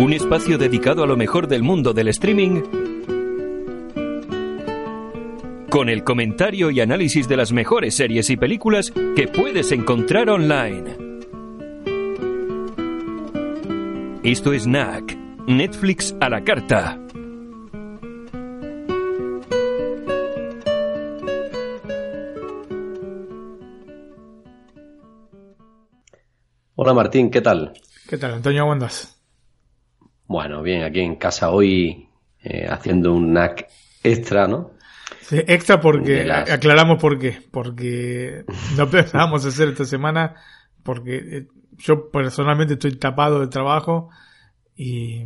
Un espacio dedicado a lo mejor del mundo del streaming con el comentario y análisis de las mejores series y películas que puedes encontrar online. Esto es NAC, Netflix a la carta. Hola Martín, ¿qué tal? ¿Qué tal, Antonio? ¿Cómo andas? Bueno, bien, aquí en casa hoy eh, haciendo un NAC extra, ¿no? Sí, extra porque, aclaramos por qué, porque no pensábamos hacer esta semana, porque eh, yo personalmente estoy tapado de trabajo y,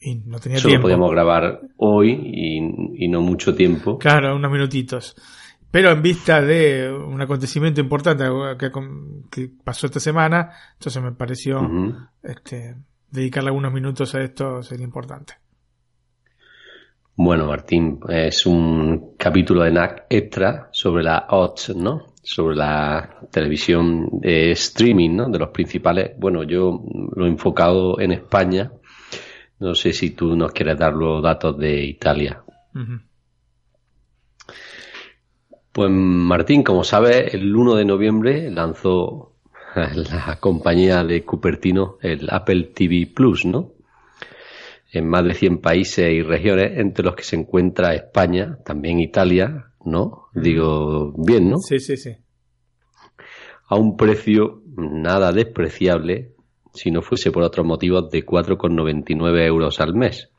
y no tenía Solo tiempo. podíamos grabar hoy y, y no mucho tiempo. Claro, unos minutitos. Pero en vista de un acontecimiento importante que, que pasó esta semana, entonces me pareció este, dedicarle algunos minutos a esto sería importante. Bueno, Martín, es un capítulo de NAC extra sobre la odds, ¿no? Sobre la televisión de streaming, ¿no? De los principales. Bueno, yo lo he enfocado en España. No sé si tú nos quieres dar los datos de Italia. Pues Martín, como sabes, el 1 de noviembre lanzó la compañía de Cupertino el Apple TV Plus, ¿no? En más de 100 países y regiones, entre los que se encuentra España, también Italia, ¿no? Digo, bien, ¿no? Sí, sí, sí. A un precio nada despreciable, si no fuese por otros motivos, de 4,99 euros al mes.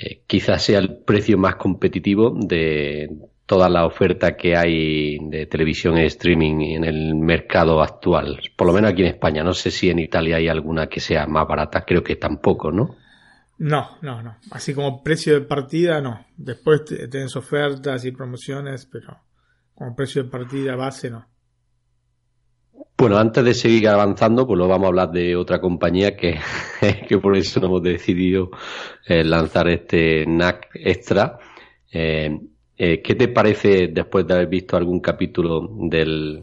Eh, quizás sea el precio más competitivo de toda la oferta que hay de televisión y streaming en el mercado actual. Por lo menos aquí en España. No sé si en Italia hay alguna que sea más barata. Creo que tampoco, ¿no? No, no, no. Así como precio de partida, no. Después tenés ofertas y promociones, pero como precio de partida base, no. Bueno, antes de seguir avanzando, pues lo vamos a hablar de otra compañía que, que por eso hemos decidido eh, lanzar este NAC extra. Eh, eh, ¿Qué te parece después de haber visto algún capítulo del,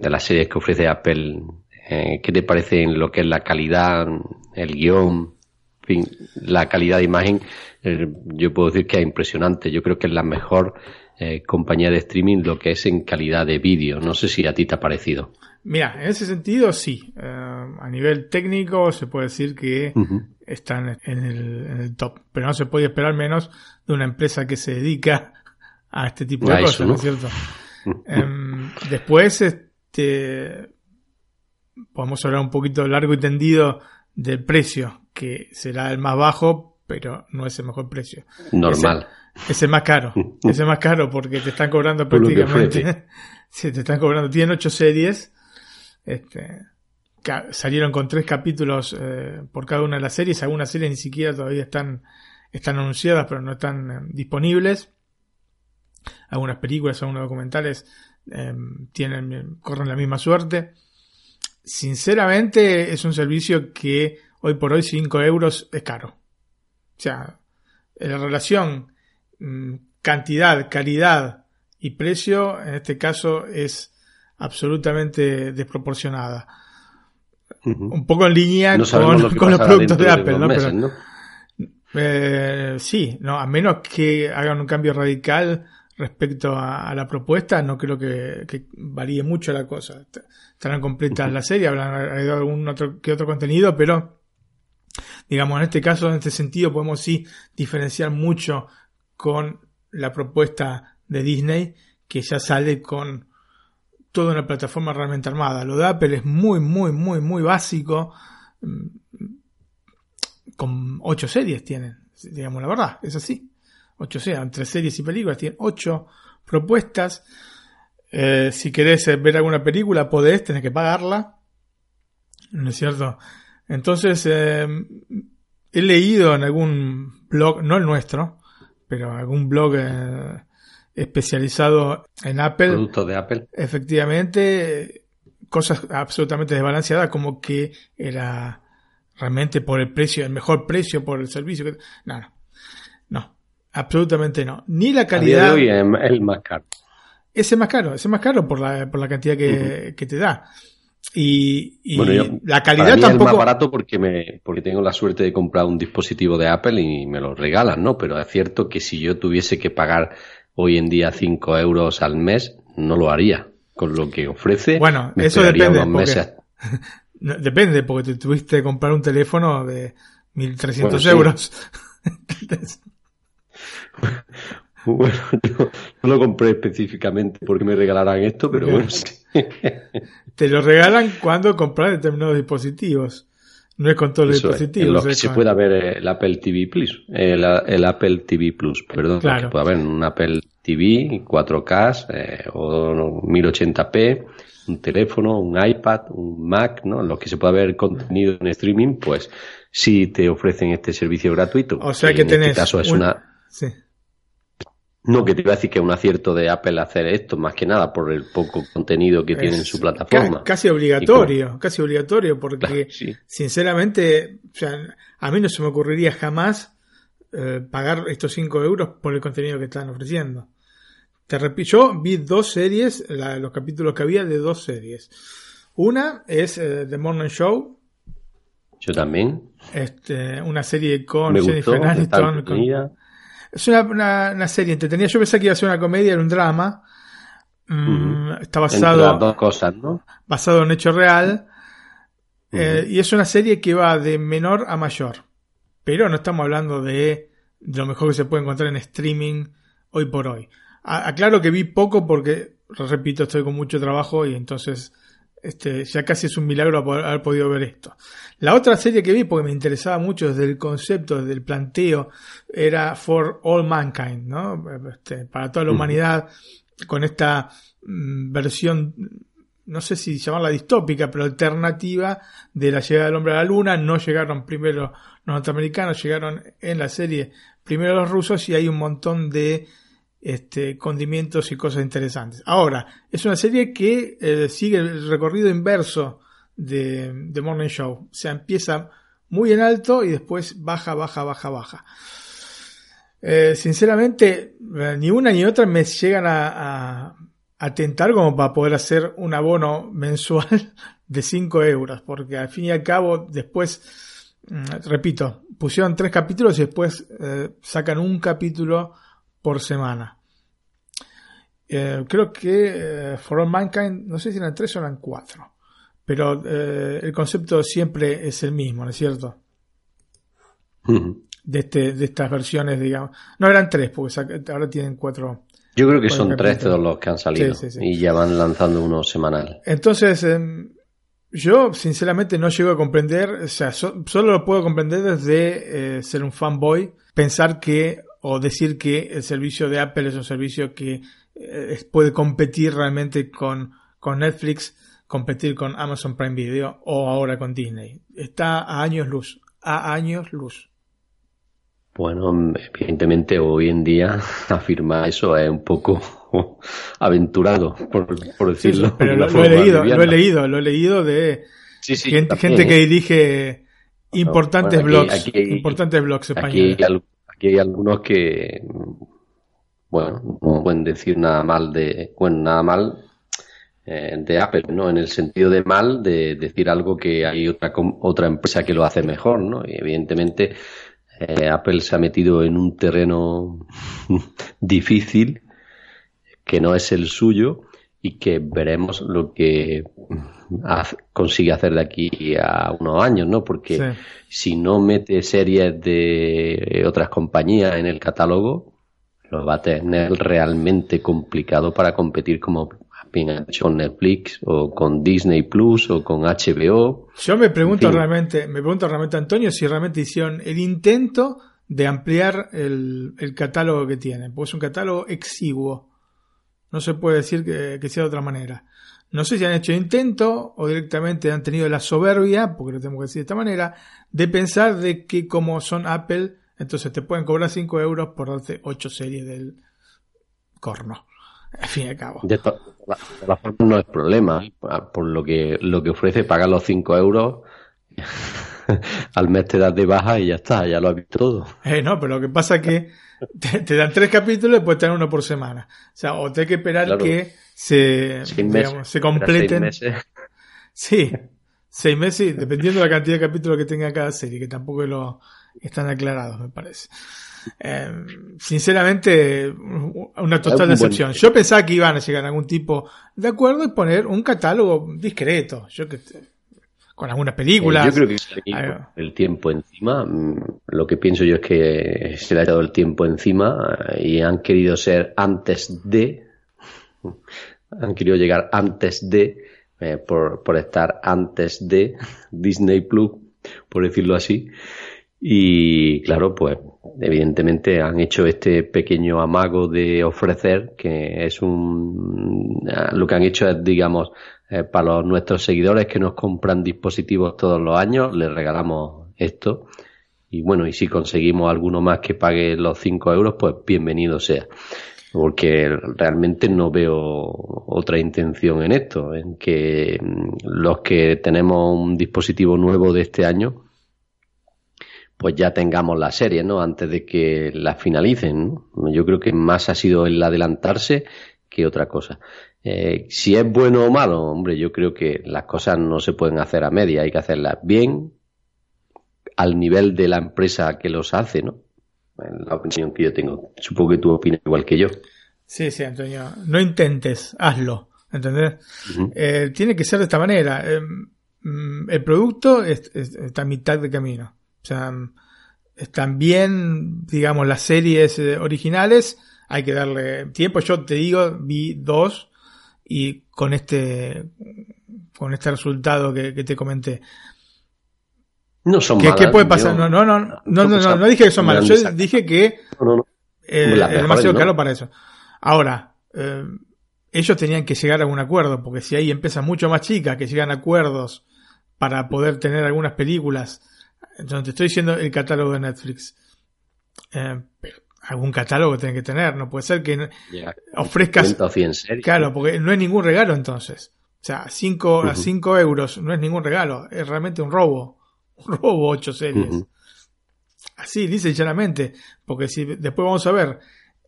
de las series que ofrece Apple? Eh, ¿Qué te parece en lo que es la calidad, el guion, en fin, la calidad de imagen? Eh, yo puedo decir que es impresionante. Yo creo que es la mejor eh, compañía de streaming lo que es en calidad de vídeo. No sé si a ti te ha parecido. Mira, en ese sentido sí. Eh, a nivel técnico se puede decir que están en el, en el top, pero no se puede esperar menos de una empresa que se dedica a este tipo de cosas, ¿no es cierto? Em, después, este, podemos hablar un poquito largo y tendido del precio, que será el más bajo, pero no es el mejor precio. Normal. Ese, es más caro. ese es más caro porque te están cobrando prácticamente. sí, te están cobrando. Tienen ocho series. Este, salieron con tres capítulos eh, por cada una de las series. Algunas series ni siquiera todavía están, están anunciadas, pero no están eh, disponibles. Algunas películas, algunos documentales eh, tienen, corren la misma suerte. Sinceramente, es un servicio que hoy por hoy 5 euros es caro. O sea, la relación mm, cantidad, calidad y precio en este caso es absolutamente desproporcionada. Un poco en línea No con, lo que con los productos de Apple, unos ¿no? meses, Pero, ¿no? eh, sí, no, a menos que hagan un cambio radical respecto a, a la propuesta, no creo que, que varíe mucho la cosa. Est- Estarán completas la serie, habrán agregado algún otro que otro contenido, pero digamos, en este caso, en este sentido, podemos sí diferenciar mucho con la propuesta de Disney, que ya sale con toda una plataforma realmente armada. Lo de Apple es muy, muy, muy, muy básico. mm, Con ocho series tienen, digamos la verdad, es así. Ocho series, entre series y películas, tienen ocho propuestas. Eh, si querés eh, ver alguna película, podés, tenés que pagarla. ¿No es cierto? Entonces, eh, he leído en algún blog, no el nuestro, pero algún blog eh, especializado en Apple, Productos de Apple. efectivamente, cosas absolutamente desbalanceadas, como que era realmente por el precio, el mejor precio por el servicio. no, no, absolutamente no. Ni la A día de calidad. hoy es el más caro. Ese es más caro, ese es más caro por la, por la cantidad que, que te da. Y, la calidad tampoco. Es más barato porque, me, porque tengo la suerte de comprar un dispositivo de Apple y me lo regalan, ¿no? Pero es cierto que si yo tuviese que pagar hoy en día 5 euros al mes, no lo haría. Con lo que ofrece. Bueno, eso depende. depende, porque te tuviste que comprar un teléfono de 1.300 euros. Bueno, yo no lo compré específicamente porque me regalaran esto, pero bueno. Te lo regalan cuando compras determinados dispositivos. No es con todos los dispositivos. en lo que se pueda ver el Apple TV Plus. El, Apple TV Plus, perdón. Claro. Que pueda ver un Apple TV 4K eh, o 1080p, un teléfono, un iPad, un Mac, ¿no? En los que se pueda ver contenido en streaming, pues sí te ofrecen este servicio gratuito. O sea que, en este caso es una. Sí no, que te iba a decir que es un acierto de Apple hacer esto, más que nada por el poco contenido que tiene en su plataforma. Casi obligatorio, casi obligatorio, porque sinceramente, o sea, a mí no se me ocurriría jamás eh, pagar estos 5 euros por el contenido que están ofreciendo. Te repito, yo vi dos series, los capítulos que había de dos series. Una es eh, The Morning Show. Yo también. Este, una serie con Jennifer Aniston. Es una, una, serie entretenida. Yo pensé que iba a ser una comedia, era un drama. Mm, está basado. dos cosas, ¿no? Basado en hecho real. Eh, y es una serie que va de menor a mayor. Pero no estamos hablando de, lo mejor que se puede encontrar en streaming hoy por hoy. aclaro que vi poco porque, repito, estoy con mucho trabajo y entonces este, ya casi es un milagro haber podido ver esto. La otra serie que vi, porque me interesaba mucho desde el concepto, desde el planteo, era For All Mankind, ¿no? Este, para toda la humanidad, con esta mm, versión, no sé si llamarla distópica, pero alternativa de la llegada del hombre a la luna. No llegaron primero los norteamericanos, llegaron en la serie primero los rusos y hay un montón de este, condimentos y cosas interesantes. Ahora, es una serie que eh, sigue el recorrido inverso de, Morning Show. O sea, empieza muy en alto y después baja, baja, baja, baja. Eh, sinceramente, eh, ni una ni otra me llegan a, a, tentar como para poder hacer un abono mensual de 5 euros, porque al fin y al cabo, después, mm, repito, pusieron tres capítulos y después sacan un capítulo por semana. Eh, creo que eh, For All Mankind, no sé si eran tres o eran cuatro, pero eh, el concepto siempre es el mismo, ¿no es cierto? de, este, de estas versiones, digamos. No eran tres, porque ahora tienen cuatro. Yo creo que son tres todos los que han salido y ya van lanzando uno semanal. Entonces, em, yo sinceramente no llego a comprender, o sea, solo lo puedo comprender desde ser un fanboy, pensar que o decir que el servicio de Apple es un servicio que eh, puede competir realmente con, con Netflix, competir con Amazon Prime Video o ahora con Disney. Está a años luz, a años luz. Bueno, evidentemente hoy en día afirmar eso es un poco aventurado, por, decirlo. pero lo, he leído, lo he leído, lo he leído de gente, gente, que dirige importantes blogs, importantes blogs españoles. aquí hay algunos que bueno, no pueden decir nada mal de, bueno, nada mal eh, de Apple, ¿no? En el sentido de mal de decir algo que hay otra, otra empresa que lo hace mejor, ¿no? Y evidentemente eh, Apple se ha metido en un terreno difícil que no es el suyo y que veremos lo que consigue hacer de aquí a unos años, ¿no? Porque si no mete series de otras compañías en el catálogo, lo va a tener realmente complicado para competir como bien con Netflix o con Disney Plus o con HBO. Yo me pregunto realmente, me pregunto realmente Antonio si realmente hicieron el intento de ampliar el, catálogo que tienen, porque es un catálogo exiguo. No se puede decir que, que sea de otra manera. No sé si han hecho intento o directamente han tenido la soberbia, porque lo tengo que decir de esta manera, de pensar de que como son Apple, entonces te pueden cobrar 5 euros por darte 8 series del corno. Al fin y al cabo. De todas formas no es problema. Por lo que, lo que ofrece pagar los 5 euros, al mes te das de baja y ya está, ya lo has visto todo. Eh, no, pero lo que pasa es que te, dan tres capítulos y puedes tener uno por semana. O sea, o te hay que esperar que se, se completen. Sí, seis meses, dependiendo de la cantidad de capítulos que tenga cada serie, que tampoco lo están aclarados, me parece. Eh, sinceramente, una total decepción. Yo pensaba que iban a llegar a algún tipo de acuerdo y poner un catálogo discreto. Yo que con algunas películas. Eh, yo creo que el tiempo encima. Mm, lo que pienso yo es que se le ha dado el tiempo encima eh, y han querido ser antes de. Han querido llegar antes de. por, por estar antes de Disney Plus, por decirlo así. Y claro, pues evidentemente han hecho este pequeño amago de ofrecer, que es un. Lo que han hecho es, digamos, eh, para los, nuestros seguidores que nos compran dispositivos todos los años, les regalamos esto. Y bueno, y si conseguimos alguno más que pague los 5 euros, pues bienvenido sea. Porque realmente no veo otra intención en esto, en que mm, los que tenemos un dispositivo nuevo de este año, pues ya tengamos la serie, ¿no? Antes de que la finalicen, ¿no? Yo creo que más ha sido el adelantarse que otra cosa. Eh, si es bueno o malo, hombre, yo creo que las cosas no se pueden hacer a media, hay que hacerlas bien al nivel de la empresa que los hace, ¿no? la opinión que yo tengo. Supongo que tú opinas igual que yo. Sí, sí, Antonio. No intentes, hazlo. ¿Entendés? Eh, tiene que ser de esta manera. Eh, mm, el producto está a mitad de camino. O sea, están bien, digamos, las series eh, originales, hay que darle tiempo. Yo te digo, vi dos y con este, con este resultado que, te comenté. No son ¿Qué, ¿Qué puede pasar? No, no, no, no, no, no, no, dije que son malos. Yo dije que eh, es demasiado caro para eso. Ahora, eh, ellos tenían que llegar a un acuerdo, porque si hay empresas mucho más chicas que llegan a acuerdos para poder tener algunas películas entonces te estoy diciendo el catálogo de Netflix. Eh, algún catálogo tiene que tener, no puede ser que ofrezcas... Claro, porque no es ningún regalo entonces. O sea, cinco, a 5 euros no es ningún regalo, es realmente un robo. Un robo ocho series. Así, dice llanamente. Porque si después vamos a ver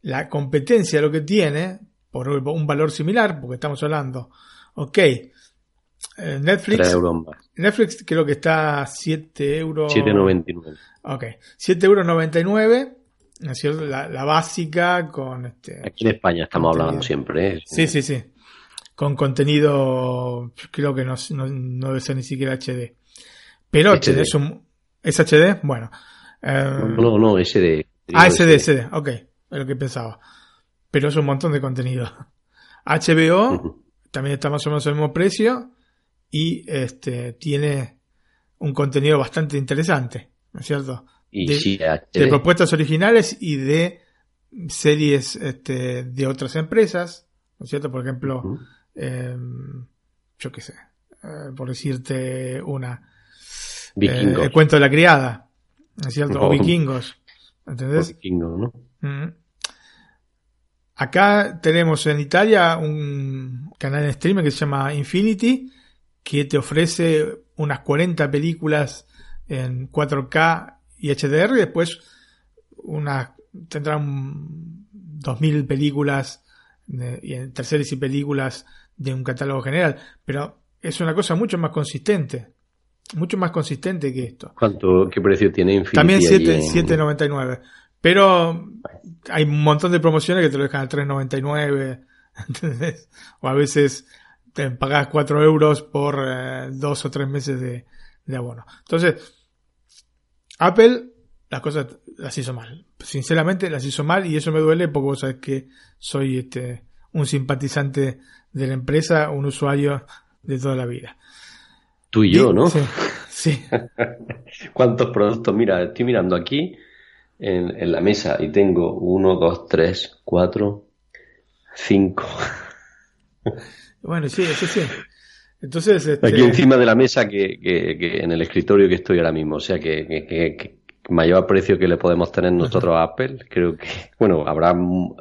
la competencia, lo que tiene, por un valor similar, porque estamos hablando, ok, eh, Netflix. Netflix creo que está a 7 euros. 7,99. Ok. 7 euros 99. ¿No es cierto? La, básica con este. Aquí en España estamos hablando siempre. ¿eh? Sí, sí, sí. Con contenido, creo que no, no, debe ser ni siquiera HD. Pero HD. es un. ¿Es HD? Bueno. Eh, no, no, SD. Ah, SD, SD, ok. Es lo que pensaba. Pero es un montón de contenido. HBO también está más o menos al mismo precio y este, tiene un contenido bastante interesante, ¿no es cierto? de, propuestas originales y de series este, de otras empresas, ¿no es cierto? Por ejemplo, em, yo qué sé, eh, por decirte una, eh, el cuento de la criada, ¿no es cierto? O vikingos, ¿entendés? ¿no? Acá tenemos en Italia un canal de streaming que se llama Infinity, que te ofrece unas 40 películas en 4K y HDR y después unas tendrán 2000 películas y en terceras y películas de un catálogo general, pero es una cosa mucho más consistente, mucho más consistente que esto. ¿Cuánto qué precio tiene Infinity? También 7.99, pero hay un montón de promociones que te lo dejan a 3.99, O a veces te pagas 4 euros por eh, dos o tres meses de, abono. Entonces, Apple las cosas las hizo mal. Sinceramente las hizo mal y eso me duele porque vos sabés que soy este un simpatizante de la empresa, un usuario de toda la vida. Tú y yo, ¿no? Sí. ¿Cuántos productos? Mira, estoy mirando aquí en, en la mesa y tengo uno, dos, tres, cuatro, cinco. Bueno, sí, sí, sí. Entonces, este... Aquí encima de la mesa que, que, en el escritorio que estoy ahora mismo, o sea que, que, mayor precio que le podemos tener nosotros a Apple, creo que, bueno, habrá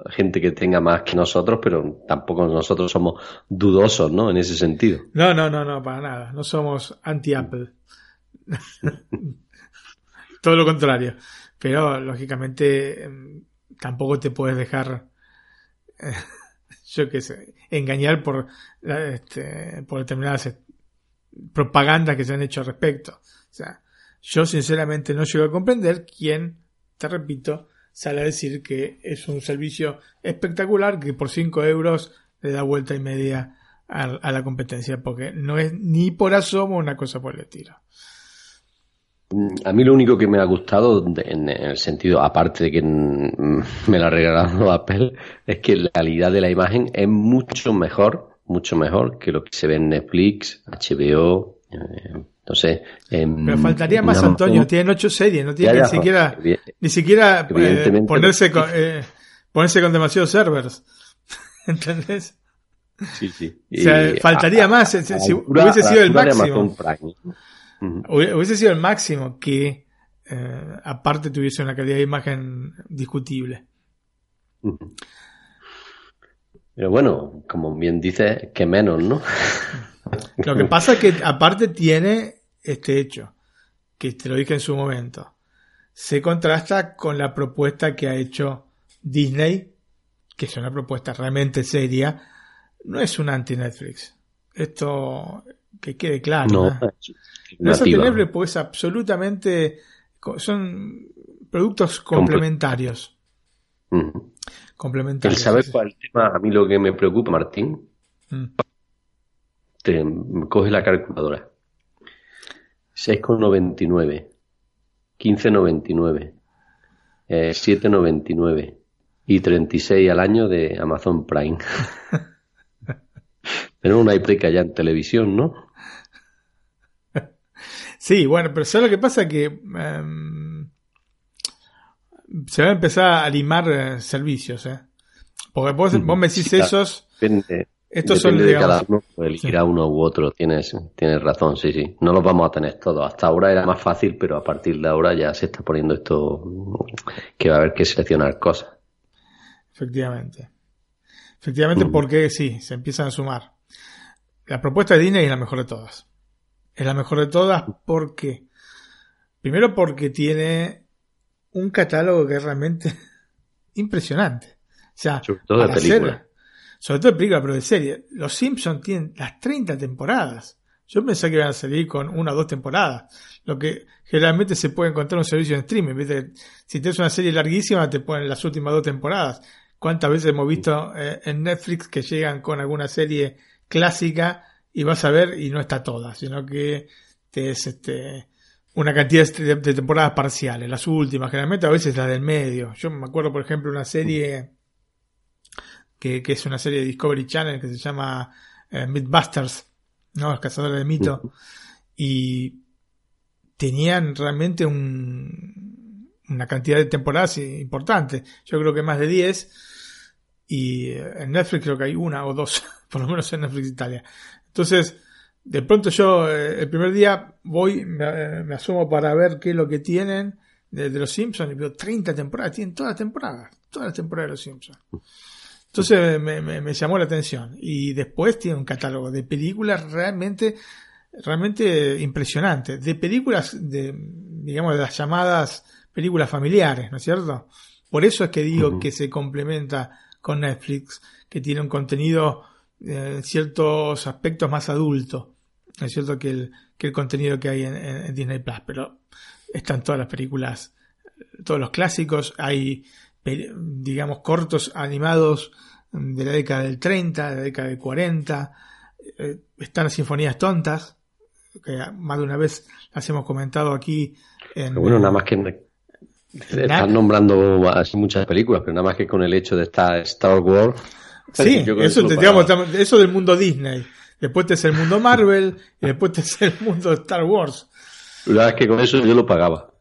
gente que tenga más que nosotros, pero tampoco nosotros somos dudosos, ¿no? En ese sentido. No, no, no, no, para nada. No somos anti-Apple. Todo lo contrario. Pero, lógicamente, em, tampoco te puedes dejar yo qué sé, engañar por, este, por determinadas propaganda que se han hecho al respecto. O sea, yo sinceramente no llego a comprender quién, te repito, sale a decir que es un servicio espectacular que por 5 euros le da vuelta y media a, la competencia, porque no es ni por asomo una cosa por el estilo. A mí lo único que me ha gustado en el sentido, aparte de que me la ha regalado Apple, es que la calidad de la imagen es mucho mejor, mucho mejor que lo que se ve en Netflix, HBO, eh, no sé. Pero faltaría más, Antonio. Tienen ocho series, no tienen ni siquiera, ni siquiera eh, ponerse, con, eh, ponerse con demasiados servers. ¿Entendés? Sí, sí. O sea, faltaría más. Si, hubiese sido el máximo. Hubiese sido el máximo que aparte tuviese una calidad de imagen discutible. Pero bueno, como bien dice, que menos, ¿no? Lo que pasa es que aparte tiene este hecho, que te lo dije en su momento, se contrasta con la propuesta que ha hecho Disney, que es una propuesta realmente seria, no es un anti-Netflix. Esto que quede claro. No, ¿no? es anti-Netflix porque es absolutamente... Son productos complementarios. Complementarios. ¿Sabes cuál tema? A mí lo que me preocupa, Martín. Mm. Te coge la calculadora. 6,99, 15,99, eh, 7,99 y 36 al año de Amazon Prime. Tenemos una hipoteca ya en televisión, ¿no? Sí, bueno, pero ¿sabes lo que pasa? Que em, se va a empezar a limar eh, servicios, ¿eh? Porque vos, me decís esos... Estos son, de cada uno, uno u otro, tienes, tienes razón, sí, sí. No los vamos a tener todos. Hasta ahora era más fácil, pero a partir de ahora ya se está poniendo esto que va a haber que seleccionar cosas. Efectivamente. Efectivamente, mm. porque sí, se empiezan a sumar. La propuesta de Disney es la mejor de todas. Es la mejor de todas porque, primero porque tiene un catálogo que es realmente impresionante. O sea, Sobre todo de películas sobre todo de película, pero de serie. Los Simpsons tienen las 30 temporadas. Yo pensé que iban a salir con una o dos temporadas. Lo que generalmente se puede encontrar en un servicio de streaming. Si tienes una serie larguísima, te ponen las últimas dos temporadas. ¿Cuántas veces hemos visto eh, en Netflix que llegan con alguna serie clásica y vas a ver y no está toda, sino que te es este, una cantidad de temporadas parciales, las últimas, generalmente a veces las del medio. Yo me acuerdo, por ejemplo, una serie que, es una serie de Discovery Channel que se llama eh, Mythbusters, ¿no? Los cazadores de mito. Y tenían realmente un, una cantidad de temporadas importante. Yo creo que más de 10. Y eh, en Netflix creo que hay una o dos, por lo menos en Netflix Italia. Entonces, de pronto yo eh, el primer día voy, me, asumo para ver qué es lo que tienen de, de los Simpsons y veo 30 temporadas, tienen todas las temporadas, todas las temporadas de los Simpsons. Entonces me, llamó la atención. Y después tiene un catálogo de películas realmente, realmente impresionante. De películas, de, digamos, de las llamadas películas familiares, ¿no es cierto? Por eso es que digo que se complementa con Netflix, que tiene un contenido en ciertos aspectos más adulto. Es cierto que el, que el contenido que hay en, en Disney Plus, pero están todas las películas, todos los clásicos, hay digamos, cortos animados de la década del 30, de la década del 40. Eh, están las sinfonías tontas, que más de una vez las hemos comentado aquí. En, bueno, nada más que están nombrando muchas películas, pero nada más que con el hecho de estar Star Wars. Sí, eso, digamos, eso del mundo Disney. Después te es el mundo Marvel y después te es el mundo Star Wars. La verdad es que con eso yo lo pagaba.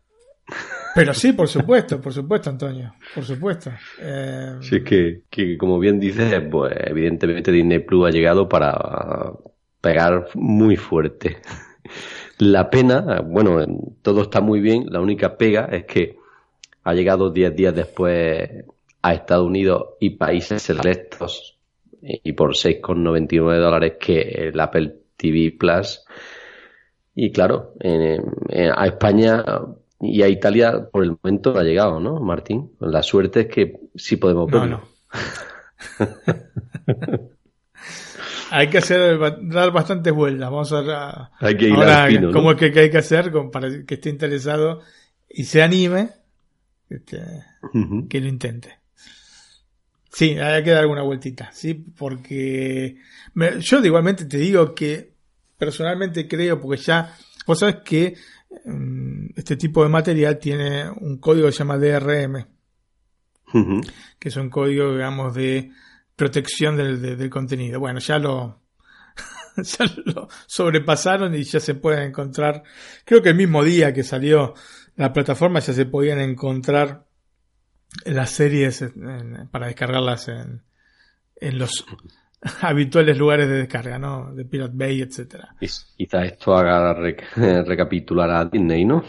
Pero sí, por supuesto, por supuesto, Antonio, por supuesto. Eh... Sí, es que, que, como bien dices, pues evidentemente Disney Plus ha llegado para pegar muy fuerte. La pena, bueno, todo está muy bien, la única pega es que ha llegado 10 días después a Estados Unidos y países selectos y por 6,99 dólares que el Apple TV Plus. Y claro, a España y a Italia por el momento ha llegado, ¿no, Martín? La suerte es que sí podemos verlo. hay que hacer, dar bastantes vueltas. Vamos a, hay que ir ahora, cómo es que, hay que hacer para que esté interesado y se anime, este, que lo intente. Sí, hay que dar alguna vueltita, sí, porque yo igualmente te digo que personalmente creo, porque ya, vos sabes que mm, este tipo de material tiene un código que se llama DRM, que es un código, digamos, de protección del, contenido. Bueno, ya lo, ya lo sobrepasaron y ya se pueden encontrar, creo que el mismo día que salió la plataforma ya se podían encontrar las series para descargarlas en, en los habituales lugares de descarga, ¿no? De Pirate Bay, etcétera. Quizá esto haga recapitular a Disney, ¿no?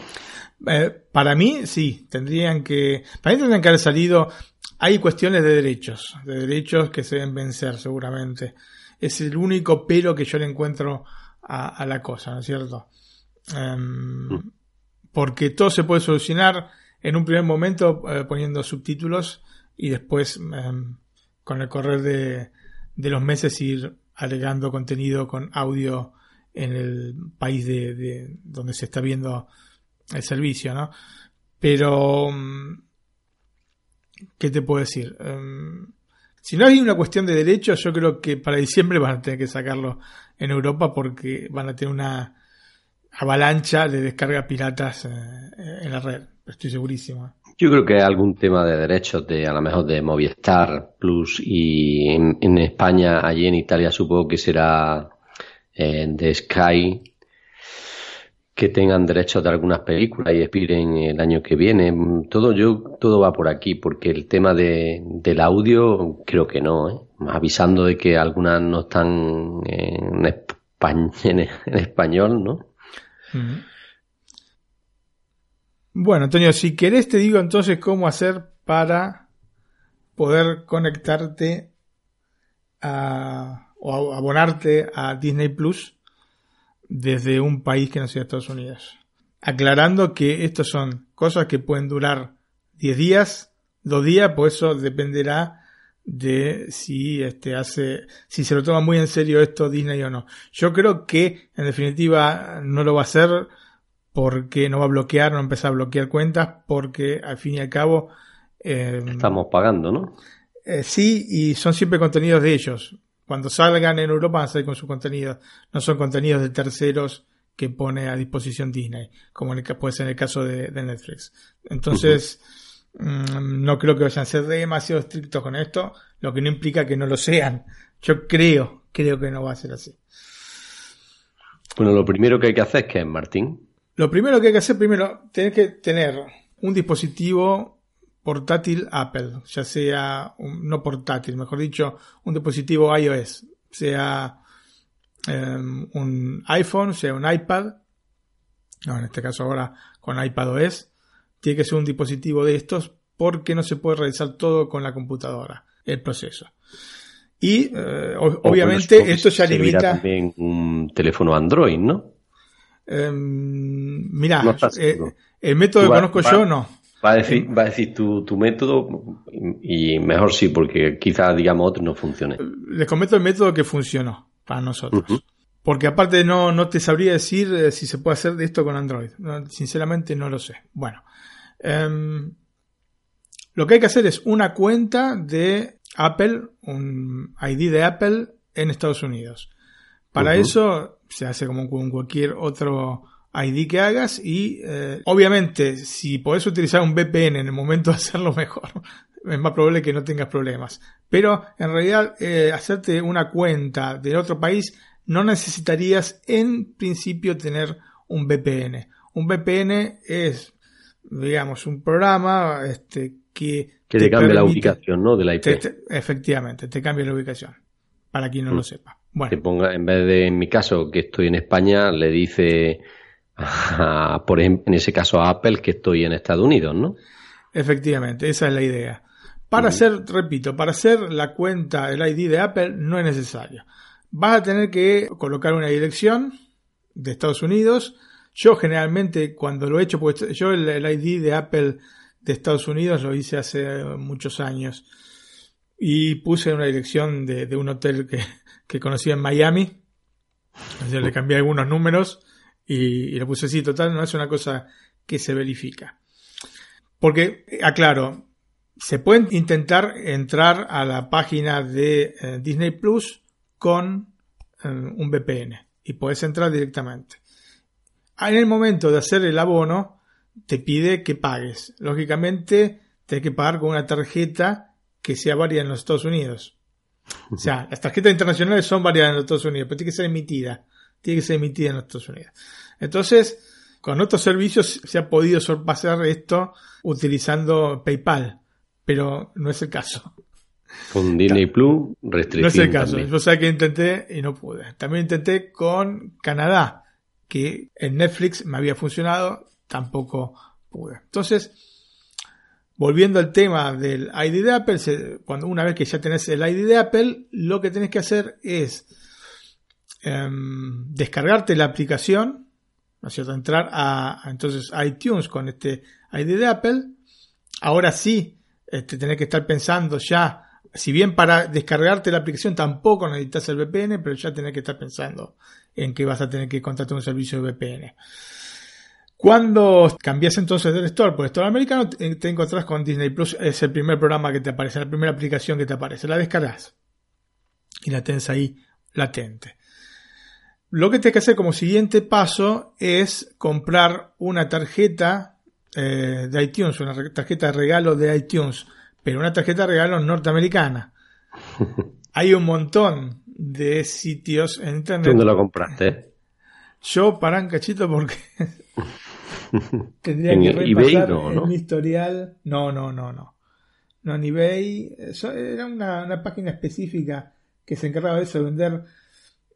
Eh, para mí, sí, tendrían que, para mí tendrían que haber salido, hay cuestiones de derechos, de derechos que se deben vencer seguramente. Es el único pero que yo le encuentro a, la cosa, ¿no es cierto? Em, mm. Porque todo se puede solucionar en un primer momento eh, poniendo subtítulos y después em, con el correr de, de, los meses ir agregando contenido con audio en el país de donde se está viendo el servicio, ¿no? Pero, mm, ¿qué te puedo decir? Em, si no hay una cuestión de derechos, yo creo que para diciembre van a tener que sacarlo en Europa porque van a tener una avalancha de descargas piratas eh, en la red. Estoy segurísimo. Yo creo que hay algún tema de derechos de a lo mejor de Movistar Plus y en, España, allí en Italia supongo que será eh, de Sky que tengan derechos de algunas películas y expiren el año que viene. Todo yo todo va por aquí, porque el tema de, del audio creo que no, ¿eh? avisando de que algunas no están en, en, español, ¿no? Bueno, Antonio, si querés te digo entonces cómo hacer para poder conectarte a, o abonarte a Disney Plus desde un país que no sea Estados Unidos. Aclarando que estas son cosas que pueden durar 10 días, 2 días, pues eso dependerá de si este hace si se lo toma muy en serio esto Disney o no. Yo creo que en definitiva no lo va a hacer porque no va a bloquear, no empezar a bloquear cuentas porque al fin y al cabo eh, estamos pagando, ¿no? Eh, sí, y son siempre contenidos de ellos. Cuando salgan en Europa van a salir con su contenido. No son contenidos de terceros que pone a disposición Disney, como en el, puede ser en el caso de, Netflix. Entonces, mm, no creo que vayan a ser demasiado estrictos con esto, lo que no implica que no lo sean. Yo creo, creo que no va a ser así. Bueno, lo primero que hay que hacer es que, Martín. Lo primero que hay que hacer, primero, tener que tener un dispositivo portátil Apple, ya sea, no portátil, mejor dicho, un dispositivo iOS, sea em, un iPhone, sea un iPad, no, en este caso ahora con iPad OS, tiene que ser un dispositivo de estos porque no se puede realizar todo con la computadora, el proceso. Y eh, obviamente esto ya limita. también un teléfono Android, ¿no? Em, mira, eh, el método que conozco yo no. Va a decir, va a decir tu, tu método y mejor sí, porque quizás, digamos, otro no funcione. Les comento el método que funcionó para nosotros. Porque aparte no, no te sabría decir eh, si se puede hacer de esto con Android. sinceramente no lo sé. Bueno. Em, lo que hay que hacer es una cuenta de Apple, un ID de Apple en Estados Unidos. Para eso se hace como con cualquier otro ID que hagas y eh, obviamente si podés utilizar un VPN en el momento de hacerlo mejor, es más probable que no tengas problemas. Pero en realidad eh, hacerte una cuenta de otro país no necesitarías en principio tener un VPN. Un VPN es, digamos, un programa este, que... Que te, cambia la ubicación, ¿no? De la IP. efectivamente, te cambia la ubicación, para quien no lo mm. sepa. Bueno. Te ponga, en vez de, en mi caso, que estoy en España, le dice por ejemplo, en ese caso a Apple que estoy en Estados Unidos, ¿no? Efectivamente, esa es la idea. Para hacer, repito, para hacer la cuenta, el ID de Apple no es necesario. Vas a tener que colocar una dirección de Estados Unidos. Yo generalmente cuando lo he hecho, pues yo el, ID de Apple de Estados Unidos lo hice hace muchos años. y puse una dirección de, un hotel que, que conocí en Miami. Le cambié algunos números y, y, le puse así, total, no es una cosa que se verifica. Porque, aclaro, se puede intentar entrar a la página de eh, Disney Plus con eh, un VPN y puedes entrar directamente. En el momento de hacer el abono, te pide que pagues. Lógicamente, tienes que pagar con una tarjeta que sea válida en los Estados Unidos. O sea, las tarjetas internacionales son válidas en los Estados Unidos, pero tiene que ser emitida. Tiene que ser emitida en los Estados Unidos. Entonces, con otros servicios se ha podido sorpasar esto utilizando PayPal, pero no es el caso. Con Disney Plus, restricción. No es el caso. Yo sé que intenté y no pude. También intenté con Canadá, que en Netflix me había funcionado, tampoco pude. Entonces, volviendo al tema del ID de Apple, cuando una vez que ya tenés el ID de Apple, lo que tenés que hacer es em, descargarte la aplicación, ¿no es cierto? Entrar a, entonces iTunes con este ID de Apple. Ahora sí, este, tenés que estar pensando ya si bien para descargarte la aplicación tampoco necesitas el VPN, pero ya tenés que estar pensando en que vas a tener que contratar un servicio de VPN. Cuando cambias entonces del store por el store americano, te encontrás con Disney Plus, es el primer programa que te aparece, la primera aplicación que te aparece, la descargas y la tenés ahí latente. Lo que tienes que hacer como siguiente paso es comprar una tarjeta eh, de iTunes, una tarjeta de regalo de iTunes pero una tarjeta de regalo norteamericana. Hay un montón de sitios en internet. ¿Dónde lo compraste? Yo para un cachito porque tendría que repasar eBay, no, mi historial. No, no, no, no. No, en eBay era una, una página específica que se encargaba de eso, de vender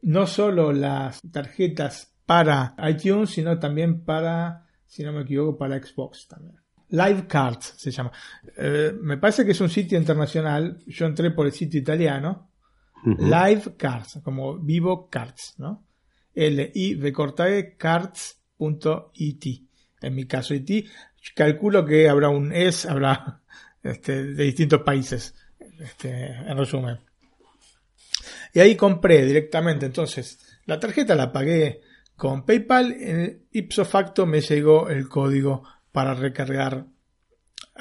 no solo las tarjetas para iTunes, sino también para, si no me equivoco, para Xbox también. Live Cards se llama. Eh, me parece que es un sitio internacional. Yo entré por el sitio italiano. Live Cards, como vivo cards, ¿no? L-I v e cards.it. En mi caso, IT. Calculo que habrá un es, habrá este, de distintos países. Este, en resumen. Y ahí compré directamente. Entonces, la tarjeta la pagué con PayPal. En ipso facto me llegó el código para recargar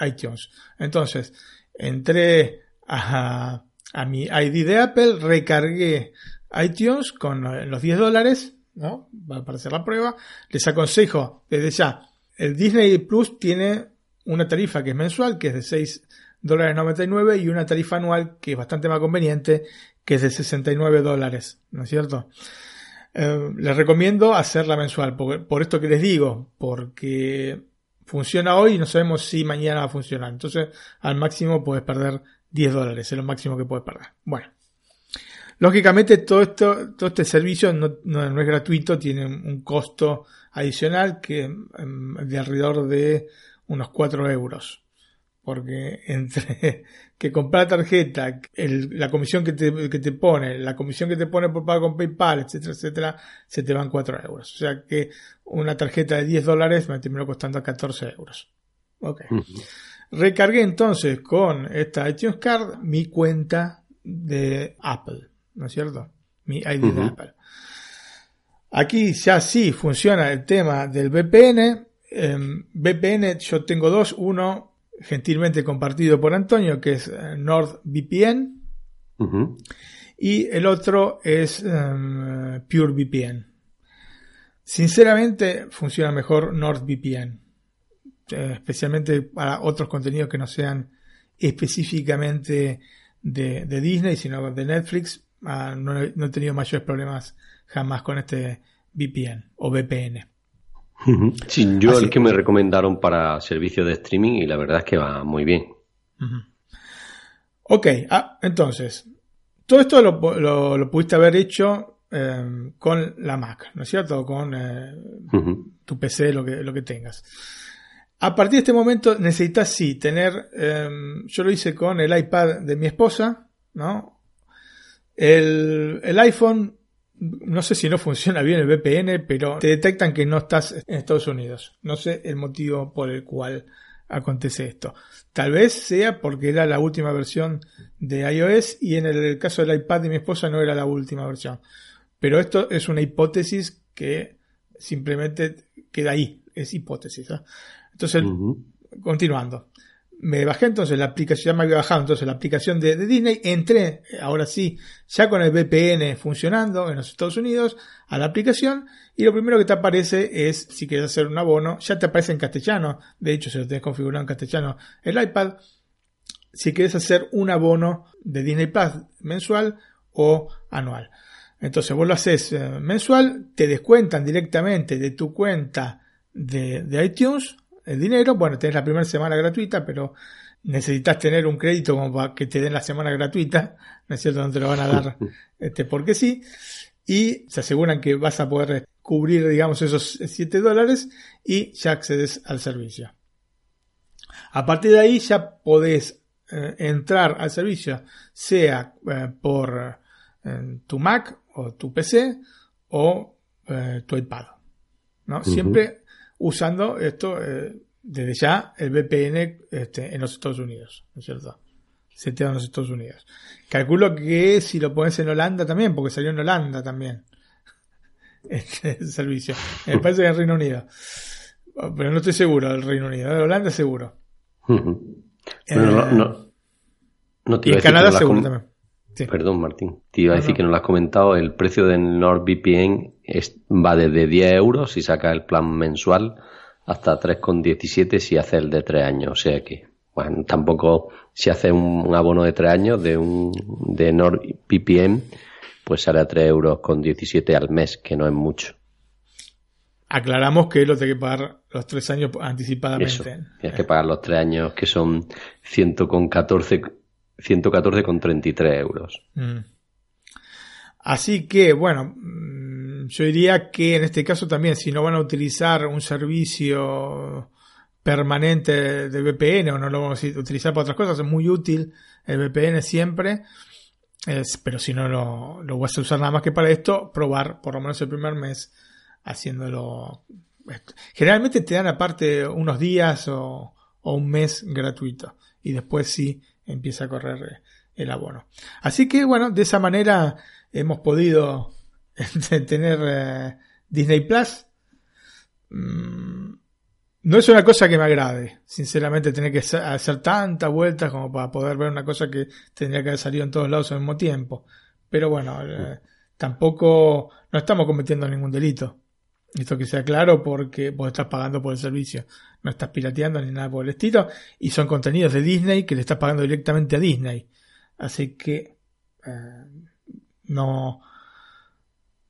iTunes. Entonces, entré a, mi ID de Apple, recargué iTunes con los 10 dólares, ¿no? Para hacer la prueba. Les aconsejo desde ya, el Disney Plus tiene una tarifa que es mensual, que es de 6 dólares 99 y una tarifa anual que es bastante más conveniente, que es de 69 dólares, ¿no es cierto? Eh, les recomiendo hacerla mensual, por esto que les digo, porque funciona hoy y no sabemos si mañana va a funcionar. Entonces, al máximo puedes perder 10 dólares, es lo máximo que puedes perder. Bueno. Lógicamente, todo esto, todo este servicio no, es gratuito, tiene un costo adicional que em, de alrededor de unos 4 euros porque entre que comprar tarjeta, la comisión que te, que te, pone, la comisión que te pone por pago con PayPal, etcétera, etcétera, se te van 4 euros. O sea que una tarjeta de 10 dólares me terminó costando 14 euros. Ok. Recargué entonces con esta iTunes Card mi cuenta de Apple, ¿no es cierto? Mi ID de Apple. Aquí ya sí funciona el tema del VPN. VPN yo tengo dos. Uno gentilmente compartido por Antonio, que es eh, NordVPN. Y el otro es em, PureVPN. Sinceramente, funciona mejor NordVPN. Eh, especialmente para otros contenidos que no sean específicamente de, Disney, sino de Netflix. Ah, no, no he tenido mayores problemas jamás con este VPN o VPN. Sí, yo el que, me recomendaron para servicio de streaming y la verdad es que va muy bien. Ok, ah, entonces, todo esto lo, pudiste haber hecho em, con la Mac, ¿no es cierto? Con eh, tu PC, lo que, lo que tengas. A partir de este momento necesitas sí tener, em, yo lo hice con el iPad de mi esposa, ¿no? El, el iPhone no sé si no funciona bien el VPN, pero te detectan que no estás en Estados Unidos. No sé el motivo por el cual acontece esto. Tal vez sea porque era la última versión de iOS y en el caso del iPad de mi esposa no era la última versión. Pero esto es una hipótesis que simplemente queda ahí, es hipótesis. Entonces, continuando. Me bajé entonces la aplicación, ya me había bajado entonces la aplicación de, Disney, entré, ahora sí, ya con el VPN funcionando en los Estados Unidos, a la aplicación, y lo primero que te aparece es, si quieres hacer un abono, ya te aparece en castellano, de hecho, si lo tienes configurado en castellano el iPad, si quieres hacer un abono de Disney Plus mensual o anual. Entonces vos lo haces eh, mensual, te descuentan directamente de tu cuenta de, de iTunes el dinero. Bueno, tenés la primera semana gratuita, pero necesitas tener un crédito como para que te den la semana gratuita, ¿no es cierto? No te lo van a dar este, porque sí. Y se aseguran que vas a poder cubrir, digamos, esos 7 dólares y ya accedes al servicio. A partir de ahí ya podés eh, entrar al servicio, sea eh, por eh, tu Mac o tu PC o tu iPad. ¿no? Siempre usando esto eh, desde ya el VPN este, en los Estados Unidos, ¿no es cierto? Seteado en los Estados Unidos. Calculo que si lo pones en Holanda también, porque salió en Holanda también este servicio. Me parece que en Reino Unido. Pero no estoy seguro del Reino Unido. De Holanda seguro. no, no, no y en Canadá seguro también. Perdón, Martín. Te iba a decir que no lo has comentado. El precio del NordVPN es, va desde 10 euros si saca el plan mensual hasta 3,17 si hace el de 3 años. O sea que, bueno, tampoco si hace un, abono de 3 años de un de NordVPN, pues sale a 3 euros con 17 al mes, que no es mucho. Aclaramos que lo tiene que pagar los 3 años anticipadamente. Eso, tienes que pagar los 3 años que son 114 114,33 euros. Mm. Así que, bueno, mm, yo diría que en este caso también, si no van a utilizar un servicio permanente de VPN o no lo vamos a utilizar para otras cosas, es muy útil el VPN siempre. pero si no lo, lo vas a usar nada más que para esto, probar por lo menos el primer mes haciéndolo. Generalmente te dan aparte unos días o, o un mes gratuito y después sí empieza a correr eh, el abono. Así que bueno, de esa manera hemos podido tener eh, Disney Plus. Mm, no es una cosa que me agrade, sinceramente, tener que hacer tantas vueltas como para poder ver una cosa que tendría que haber salido en todos lados al mismo tiempo. Pero bueno, eh, tampoco no estamos cometiendo ningún delito. Esto que sea claro porque vos estás pagando por el servicio, no estás pirateando ni nada por el estilo, y son contenidos de Disney que le estás pagando directamente a Disney. Así que eh, no,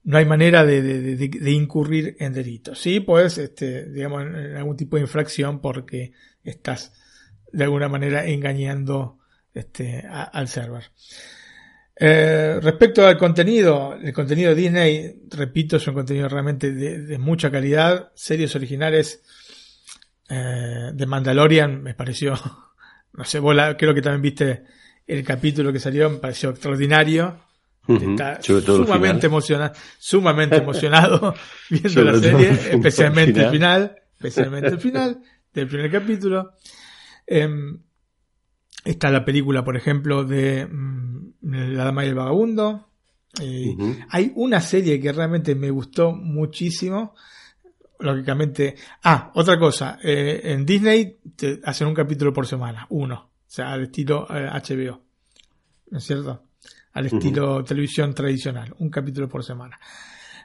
no hay manera de, incurrir en delitos. Sí, pues, este, digamos, en algún tipo de infracción porque estás de alguna manera engañando este, al server. Eh, respecto al contenido, el contenido de Disney, repito, es un contenido realmente de, mucha calidad, series originales eh, de Mandalorian, me pareció, no sé, vos creo que también viste el capítulo que salió, me pareció extraordinario. Está sumamente emocionado, sumamente emocionado viendo la serie, especialmente el final, especialmente el final del primer capítulo. Em, Está la película, por ejemplo, de mm, La Dama y el Vagabundo. Eh, hay una serie que realmente me gustó muchísimo. Lógicamente. Ah, otra cosa. Eh, en Disney te hacen un capítulo por semana. Uno. O sea, al estilo HBO. Eh, ¿No es cierto? Al estilo televisión tradicional. Un capítulo por semana.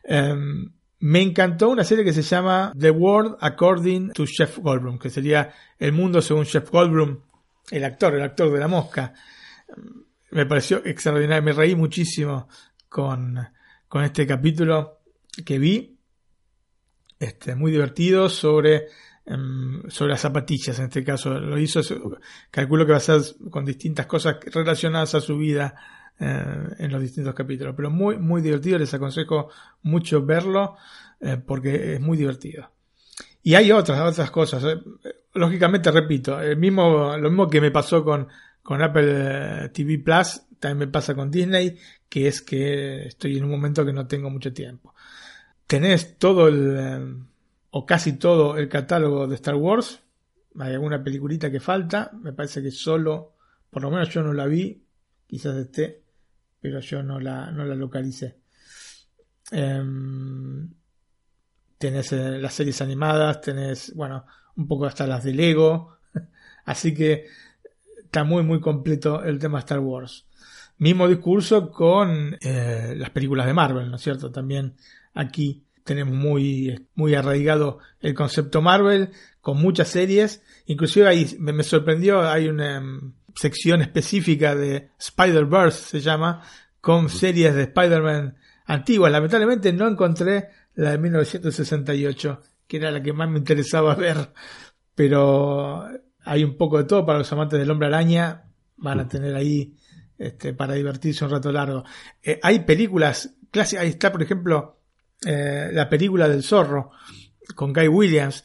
Em, me encantó una serie que se llama The World According to Chef Goldblum, que sería El mundo según Chef Goldblum el actor, el actor de la mosca. Me pareció extraordinario, me reí muchísimo con, con este capítulo que vi. Este, muy divertido sobre, em, sobre las zapatillas en este caso. Lo hizo, calculo que va a ser con distintas cosas relacionadas a su vida eh, en los distintos capítulos. Pero muy, muy divertido, les aconsejo mucho verlo eh, porque es muy divertido. Y hay otras, otras cosas. Eh, lógicamente, repito, el mismo, lo mismo que me pasó con, con Apple eh, TV Plus, también me pasa con Disney, que es que estoy en un momento que no tengo mucho tiempo. Tenés todo el, eh, o casi todo el catálogo de Star Wars, hay alguna peliculita que falta, me parece que solo, por lo menos yo no la vi, quizás esté, pero yo no la, no la localicé. Em, tenés eh, las series animadas, tenés, bueno, un poco hasta las de Lego, así que está muy, muy completo el tema Star Wars. Mismo discurso con eh, las películas de Marvel, ¿no es cierto? También aquí tenemos muy, muy arraigado el concepto Marvel, con muchas series. Inclusive ahí me, sorprendió, hay una em, sección específica de Spider-Verse, se llama, con series de Spider-Man antiguas. Lamentablemente no encontré la de 1968, que era la que más me interesaba ver, pero hay un poco de todo para los amantes del hombre araña, van a tener ahí este, para divertirse un rato largo. Eh, hay películas clásicas, ahí está por ejemplo eh, la película del zorro con Guy Williams,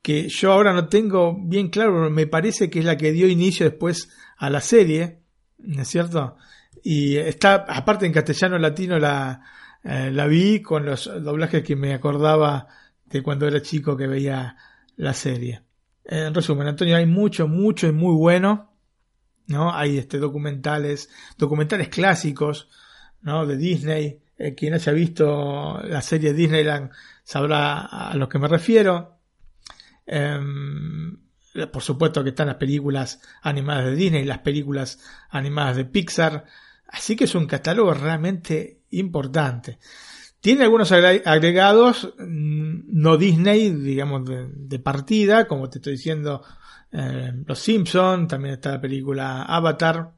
que yo ahora no tengo bien claro, pero me parece que es la que dio inicio después a la serie, ¿no es cierto? Y está, aparte en castellano latino la, eh, la vi con los doblajes que me acordaba de cuando era chico que veía la serie. En resumen, Antonio, hay mucho, mucho y muy bueno, ¿no? Hay este, documentales, documentales clásicos, ¿no? De Disney. Eh, quien haya visto la serie Disneyland sabrá a lo que me refiero. Em, por supuesto que están las películas animadas de Disney, las películas animadas de Pixar. Así que es un catálogo realmente importante. Tiene algunos agregados mm, no Disney, digamos, de, partida, como te estoy diciendo, eh, Los Simpson, también está la película Avatar,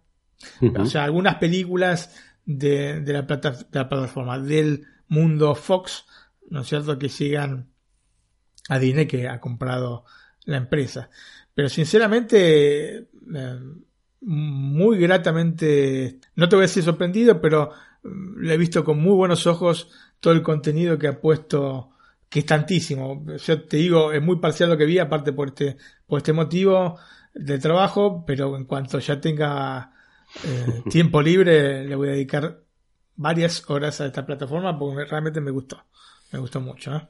o sea, algunas películas de, la plataforma, del mundo Fox, ¿no es cierto?, que llegan a Disney que ha comprado la empresa. Pero sinceramente, eh, muy gratamente, no te voy a decir sorprendido, pero mm, le he visto con muy buenos ojos todo el contenido que ha puesto, que es tantísimo. Yo te digo, es muy parcial lo que vi, aparte por este, por este motivo de trabajo, pero en cuanto ya tenga eh, tiempo libre, le voy a dedicar varias horas a esta plataforma porque realmente me gustó. Me gustó mucho. ¿eh?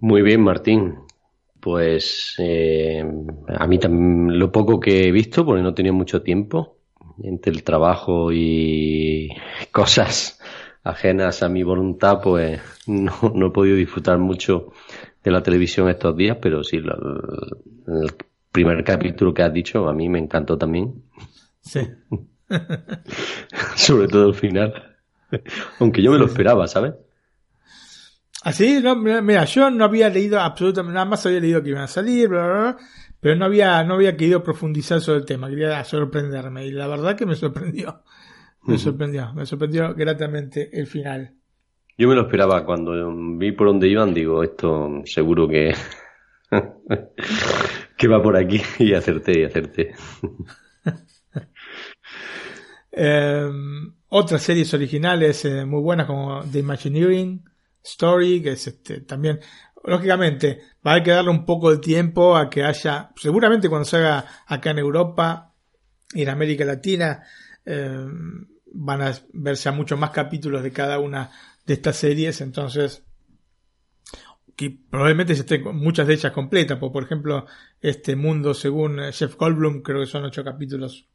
Muy bien, Martín. Pues eh, a mí también lo poco que he visto, porque no tenía mucho tiempo entre el trabajo y cosas ajenas a mi voluntad, pues no, he podido disfrutar mucho de la televisión estos días, pero sí, el primer capítulo que has dicho a mí me encantó también. Sí. Sobre todo el final. Aunque yo me lo esperaba, ¿sabes? Así, no, mira, yo no había leído absolutamente nada más, había leído que iban a salir, pero no había, no había querido profundizar sobre el tema, quería sorprenderme y la verdad que me sorprendió. Me sorprendió, me sorprendió gratamente el final. Yo me lo esperaba cuando vi por dónde iban, digo, esto seguro que que va por aquí y acerté y acerté. Em, otras series originales eh, muy buenas como The Imagineering, Story, que es este, también, lógicamente, va a haber que darle un poco de tiempo a que haya, seguramente cuando se haga acá en Europa y en América Latina, eh, van a verse a muchos más capítulos de cada una de estas series, entonces, que probablemente se estén muchas de ellas completas, por, ejemplo, este mundo según Jeff Goldblum, creo que son ocho capítulos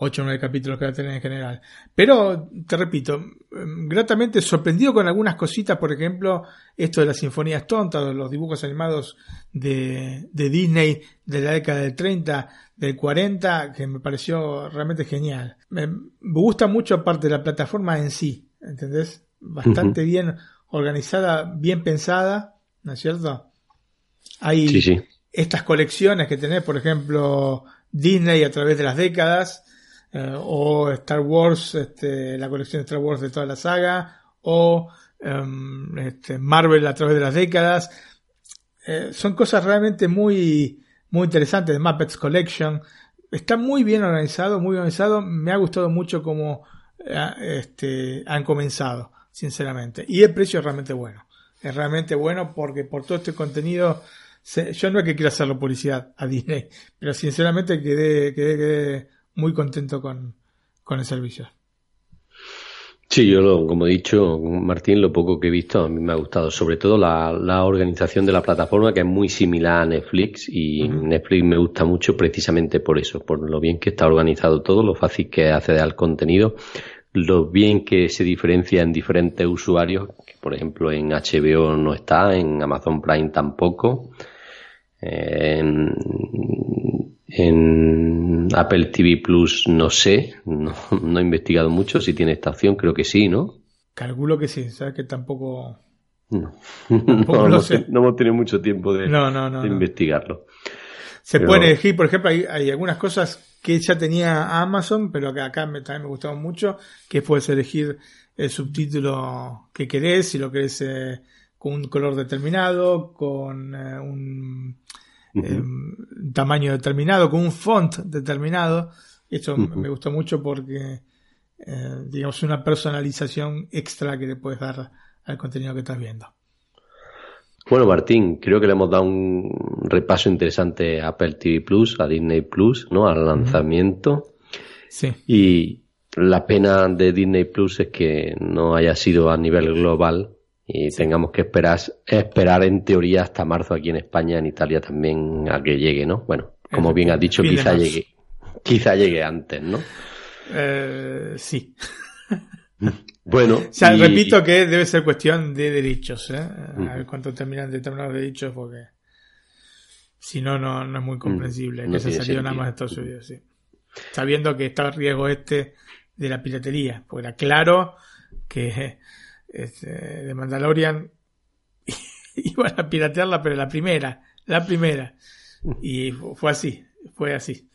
8 o 9 capítulos que va a tener en general. Pero, te repito, em, gratamente sorprendido con algunas cositas, por ejemplo, esto de las sinfonías tontas, de los dibujos animados de, de Disney de la década del 30, del 40, que me pareció realmente genial. Me, gusta mucho aparte de la plataforma en sí, ¿entendés? Bastante bien organizada, bien pensada, ¿no es cierto? Hay estas colecciones que tenés, por ejemplo, Disney a través de las décadas, eh, o Star Wars, este, la colección de Star Wars de toda la saga, o em, este, Marvel a través de las décadas. Eh, son cosas realmente muy, muy interesantes. Muppets Collection. Está muy bien organizado, muy organizado. Me ha gustado mucho cómo eh, este, han comenzado, sinceramente. Y el precio es realmente bueno. Es realmente bueno porque por todo este contenido yo no es que quiera hacerlo publicidad a Disney, pero sinceramente quedé, quedé, quedé muy contento con, el servicio. Sí, yo lo, como he dicho, Martín, lo poco que he visto a mí me ha gustado, sobre todo la, la organización de la plataforma que es muy similar a Netflix y Netflix me gusta mucho precisamente por eso, por lo bien que está organizado todo, lo fácil que hace de al contenido, lo bien que se diferencia en diferentes usuarios, que por ejemplo en HBO no está, en Amazon Prime tampoco, en, en Apple TV Plus no sé, no, he investigado mucho si tiene esta opción, creo que sí, ¿no? Calculo que sí, sabes que tampoco... No, no, hemos tenido mucho tiempo de, investigarlo. Se puede elegir, por ejemplo, hay, algunas cosas que ya tenía Amazon, pero que acá me, también me gustaron mucho, que puedes elegir el subtítulo que querés, si lo querés eh, con un color determinado, con eh, un un tamaño determinado, con un font determinado. Esto me gustó mucho porque, eh, digamos, una personalización extra que le puedes dar al contenido que estás viendo. Bueno, Martín, creo que le hemos dado un repaso interesante a Apple TV Plus, a Disney Plus, ¿no? Al lanzamiento. Sí. Y la pena de Disney Plus es que no haya sido a nivel global y tengamos que esperar, esperar en teoría hasta marzo aquí en España, en Italia también a que llegue, ¿no? Bueno, como bien has dicho, quizá llegue, quizá llegue antes, ¿no? Eh, sí. bueno. O sea, repito que debe ser cuestión de derechos, ¿eh? A ver cuánto terminan de terminar los derechos, porque si no, no, es muy comprensible que se salido nada más de Estados Unidos, sí. Sabiendo que está el riesgo este de la piratería, porque era claro que este, de Mandalorian iban a piratearla, pero la primera, la primera. Y fue así, fue así.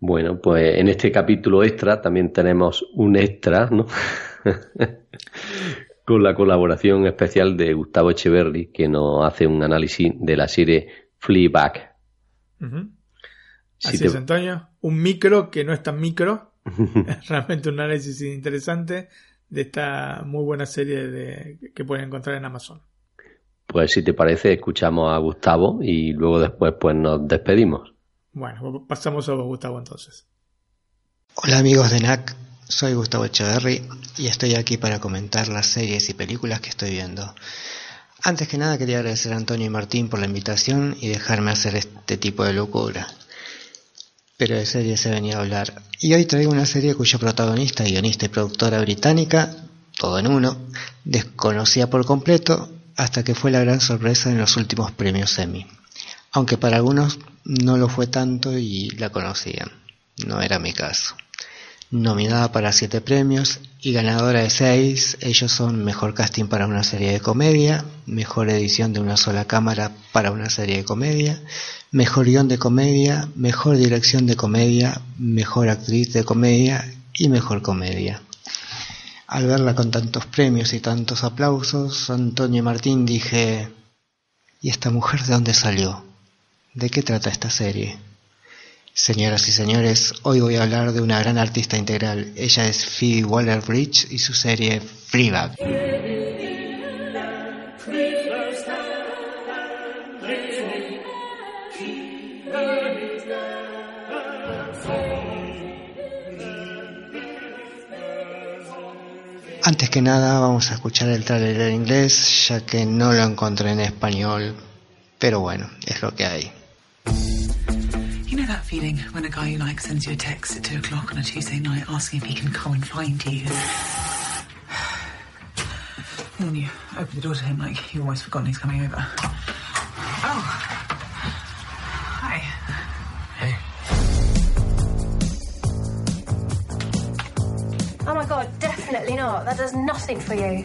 Bueno, pues en este capítulo extra también tenemos un extra, ¿no? Con la colaboración especial de Gustavo Echeverri, que nos hace un análisis de la serie Fleabag. Así es, Antonio. Un micro que no es tan micro. realmente un análisis interesante de esta muy buena serie de, que pueden encontrar en Amazon. Pues si te parece, escuchamos a Gustavo y luego después pues nos despedimos. Bueno, pues pasamos a Gustavo entonces. Hola amigos de NAC, soy Gustavo Echeverry y estoy aquí para comentar las series y películas que estoy viendo. Antes que nada quería agradecer a Antonio y Martín por la invitación y dejarme hacer este tipo de locura pero de series se venía a hablar. Y hoy traigo una serie cuyo protagonista, guionista y productora británica, todo en uno, desconocía por completo hasta que fue la gran sorpresa en los últimos premios Emmy. Aunque para algunos no lo fue tanto y la conocían. No era mi caso. Nominada para siete premios y ganadora de seis, ellos son Mejor Casting para una serie de comedia, Mejor Edición de una sola cámara para una serie de comedia, Mejor Guión de Comedia, Mejor Dirección de Comedia, Mejor Actriz de Comedia y Mejor Comedia. Al verla con tantos premios y tantos aplausos, Antonio Martín dije, ¿y esta mujer de dónde salió? ¿De qué trata esta serie? Señoras y señores, hoy voy a hablar de una gran artista integral. Ella es Phoebe Waller-Bridge y su serie Fleabag. Antes que nada vamos a escuchar el trailer en inglés, ya que no lo encontré en español, pero bueno, es lo que hay. That feeling when a guy you like sends you a text at 2 o'clock on a Tuesday night asking if he can come and find you? And then you open the door to him like you've almost forgotten he's coming over. Oh. Hi. Hey. Oh my god, definitely not. That does nothing for you.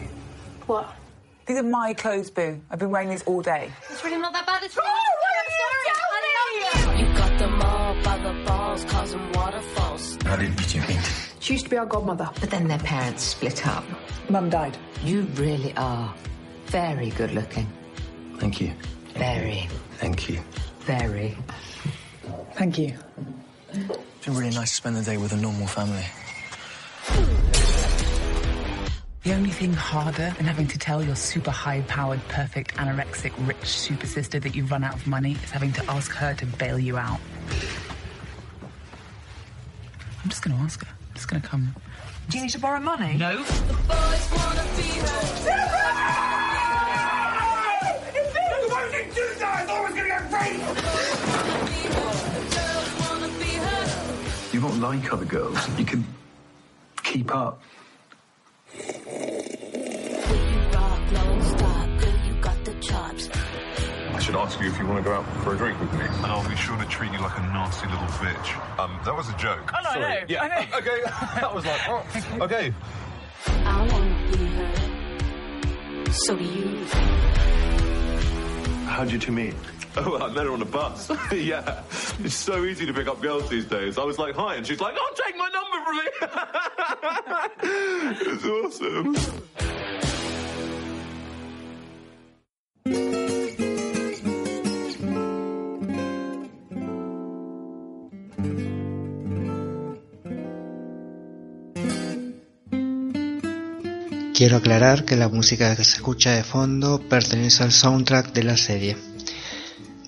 What? These are my clothes, Boo. I've been wearing these all day. It's really not that bad. It's really oh, How did you two meet? She used to be our godmother, but then their parents split up. Mum died. You really are very good looking. Thank you. Very. Thank you. Very. Thank you. It's been really nice to spend the day with a normal family. The only thing harder than having to tell your super high powered, perfect, anorexic, rich super sister that you've run out of money is having to ask her to bail you out. I'm just going to ask her. It's gonna come. Do you need to borrow money? No. You're not like other girls. You can keep up. Should ask you if you want to go out for a drink with me. And I'll be sure to treat you like a nasty little bitch. Um, that was a joke. Oh, no, I Sorry. know, Yeah. I know. Okay. that was like, oh, okay. I wanna be her. So do you. How'd you two meet? Oh, I met her on a bus. yeah. It's so easy to pick up girls these days. I was like, hi, and she's like, oh, take my number from me. it's awesome. Quiero aclarar que la música que se escucha de fondo pertenece al soundtrack de la serie.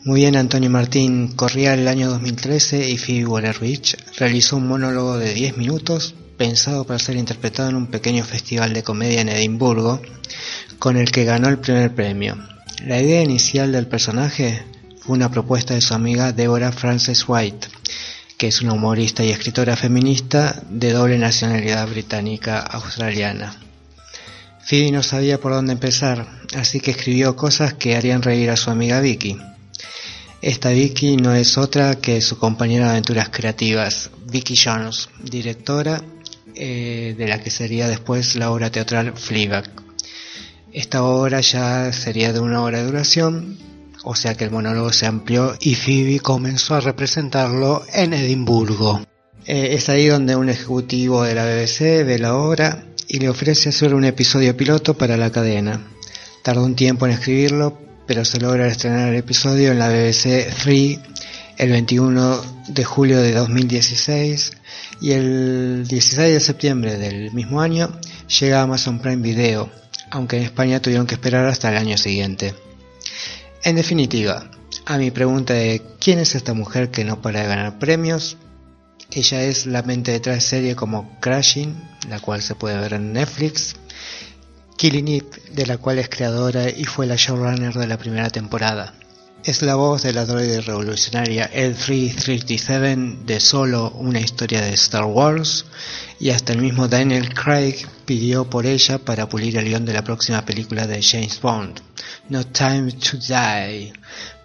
Muy bien, Antonio Martín. Corría el año 2013 y Phoebe Waller-Bridge realizó un monólogo de 10 minutos pensado para ser interpretado en un pequeño festival de comedia en Edimburgo, con el que ganó el primer premio. La idea inicial del personaje fue una propuesta de su amiga Deborah Frances White, que es una humorista y escritora feminista de doble nacionalidad británica-australiana. Phoebe no sabía por dónde empezar, así que escribió cosas que harían reír a su amiga Vicky. Esta Vicky no es otra que su compañera de aventuras creativas, Vicky Jones, directora eh, de la que sería después la obra teatral Fleabag. Esta obra ya sería de una hora de duración, o sea que el monólogo se amplió y Phoebe comenzó a representarlo en Edimburgo. Eh, es ahí donde un ejecutivo de la BBC ve la obra y le ofrece hacer un episodio piloto para la cadena. Tardó un tiempo en escribirlo, pero se logra estrenar el episodio en la BBC 3 el 21 de julio de 2016 y el 16 de septiembre del mismo año llega a Amazon Prime Video, aunque en España tuvieron que esperar hasta el año siguiente. En definitiva, a mi pregunta de quién es esta mujer que no para de ganar premios, ella es la mente detrás de series como Crashing, la cual se puede ver en Netflix, Killing It, de la cual es creadora y fue la showrunner de la primera temporada. Es la voz de la droide revolucionaria L337 de solo una historia de Star Wars y hasta el mismo Daniel Craig pidió por ella para pulir el guion de la próxima película de James Bond, No Time to Die,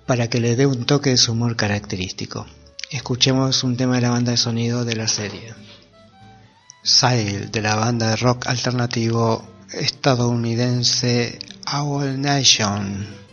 para que le dé un toque de su humor característico. Escuchemos un tema de la banda de sonido de la serie. Sail, de la banda de rock alternativo estadounidense Owl Nation.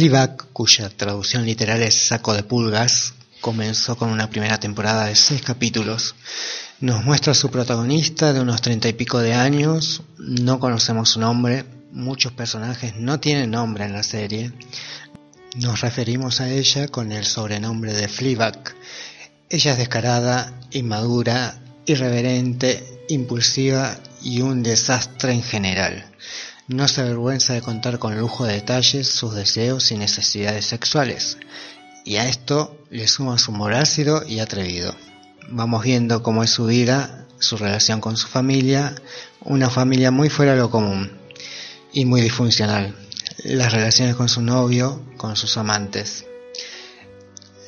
Fleabag, cuya traducción literal es saco de pulgas, comenzó con una primera temporada de seis capítulos. Nos muestra a su protagonista de unos treinta y pico de años, no conocemos su nombre, muchos personajes no tienen nombre en la serie. Nos referimos a ella con el sobrenombre de Fleabag. Ella es descarada, inmadura, irreverente, impulsiva y un desastre en general. No se avergüenza de contar con lujo de detalles sus deseos y necesidades sexuales. Y a esto le suma su humor ácido y atrevido. Vamos viendo cómo es su vida, su relación con su familia, una familia muy fuera de lo común y muy disfuncional. Las relaciones con su novio, con sus amantes.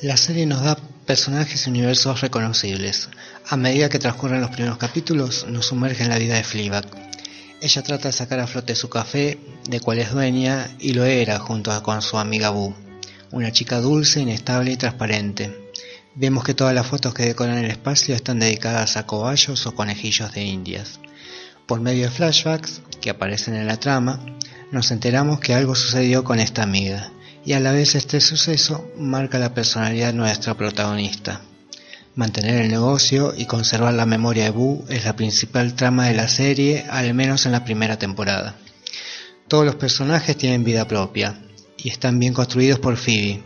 La serie nos da personajes y universos reconocibles. A medida que transcurren los primeros capítulos, nos sumerge en la vida de Fleabag. Ella trata de sacar a flote su café, de cual es dueña, y lo era junto con su amiga Boo, una chica dulce, inestable y transparente. Vemos que todas las fotos que decoran el espacio están dedicadas a cobayos o conejillos de indias. Por medio de flashbacks que aparecen en la trama, nos enteramos que algo sucedió con esta amiga, y a la vez este suceso marca la personalidad de nuestra protagonista. Mantener el negocio y conservar la memoria de Boo es la principal trama de la serie, al menos en la primera temporada. Todos los personajes tienen vida propia y están bien construidos por Phoebe.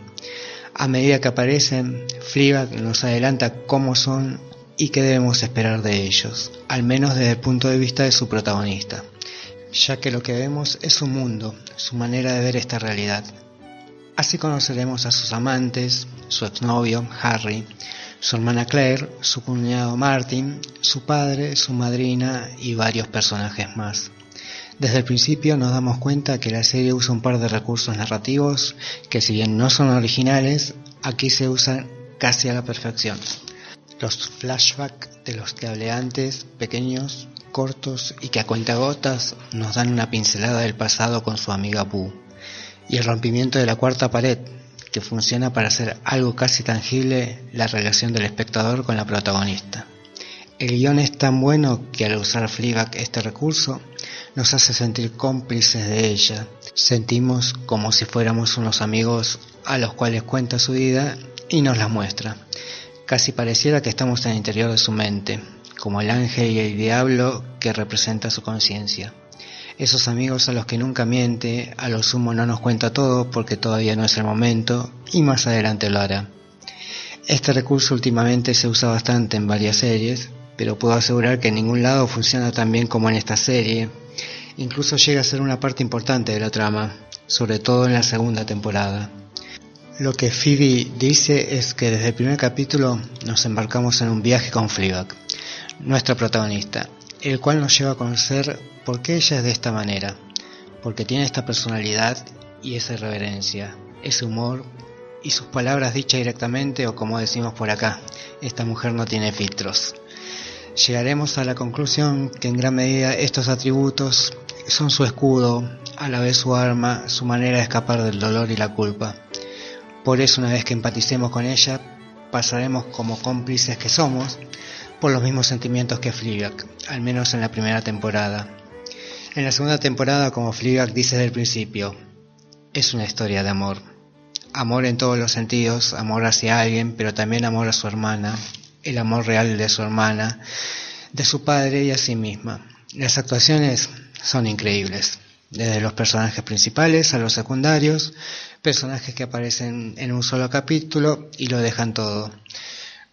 A medida que aparecen, Fleabag nos adelanta cómo son y qué debemos esperar de ellos, al menos desde el punto de vista de su protagonista, ya que lo que vemos es su mundo, su manera de ver esta realidad. Así conoceremos a sus amantes, su exnovio, Harry, su hermana Claire, su cuñado Martin, su padre, su madrina y varios personajes más. Desde el principio nos damos cuenta que la serie usa un par de recursos narrativos que si bien no son originales, aquí se usan casi a la perfección. Los flashbacks de los que hablé antes, pequeños, cortos y que a cuentagotas nos dan una pincelada del pasado con su amiga Boo. Y el rompimiento de la cuarta pared, que funciona para hacer algo casi tangible la relación del espectador con la protagonista. El guion es tan bueno que al usar Fleabag este recurso nos hace sentir cómplices de ella. Sentimos como si fuéramos unos amigos a los cuales cuenta su vida y nos la muestra. Casi pareciera que estamos en el interior de su mente, como el ángel y el diablo que representa su conciencia esos amigos a los que nunca miente, a lo sumo no nos cuenta todo porque todavía no es el momento y más adelante lo hará. Este recurso últimamente se usa bastante en varias series, pero puedo asegurar que en ningún lado funciona tan bien como en esta serie. Incluso llega a ser una parte importante de la trama, sobre todo en la segunda temporada. Lo que Phoebe dice es que desde el primer capítulo nos embarcamos en un viaje con Fleabag, nuestra protagonista, el cual nos lleva a conocer por qué ella es de esta manera, porque tiene esta personalidad y esa irreverencia, ese humor y sus palabras dichas directamente o como decimos por acá, esta mujer no tiene filtros. Llegaremos a la conclusión que en gran medida estos atributos son su escudo, a la vez su arma, su manera de escapar del dolor y la culpa. Por eso una vez que empaticemos con ella, pasaremos como cómplices que somos por los mismos sentimientos que Fleabag, al menos en la primera temporada. En la segunda temporada, como Fleabag dice desde el principio, es una historia de amor. Amor en todos los sentidos, amor hacia alguien, pero también amor a su hermana, el amor real de su hermana, de su padre y a sí misma. Las actuaciones son increíbles, desde los personajes principales a los secundarios, personajes que aparecen en un solo capítulo y lo dejan todo.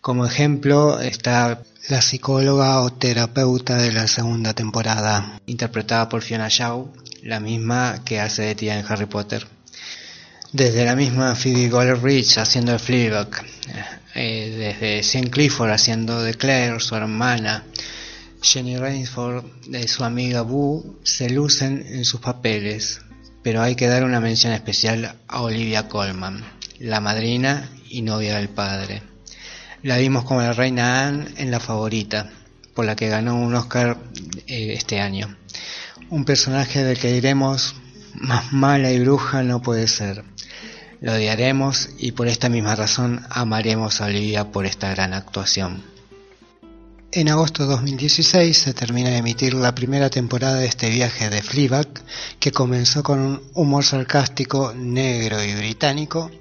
Como ejemplo está la psicóloga o terapeuta de la segunda temporada, interpretada por Fiona Shaw, la misma que hace de tía en Harry Potter. Desde la misma Phoebe Waller-Bridge haciendo de Fleabag, eh, desde Sean Clifford haciendo de Claire, su hermana, Jenny Rainsford de su amiga Boo, se lucen en sus papeles, pero hay que dar una mención especial a Olivia Colman, la madrina y novia del padre. La vimos como la reina Anne en La Favorita, por la que ganó un Oscar eh, este año. Un personaje del que diremos, más mala y bruja no puede ser. Lo odiaremos y por esta misma razón amaremos a Olivia por esta gran actuación. En agosto de 2016 se termina de emitir la primera temporada de este viaje de Fleabag, que comenzó con un humor sarcástico, negro y británico,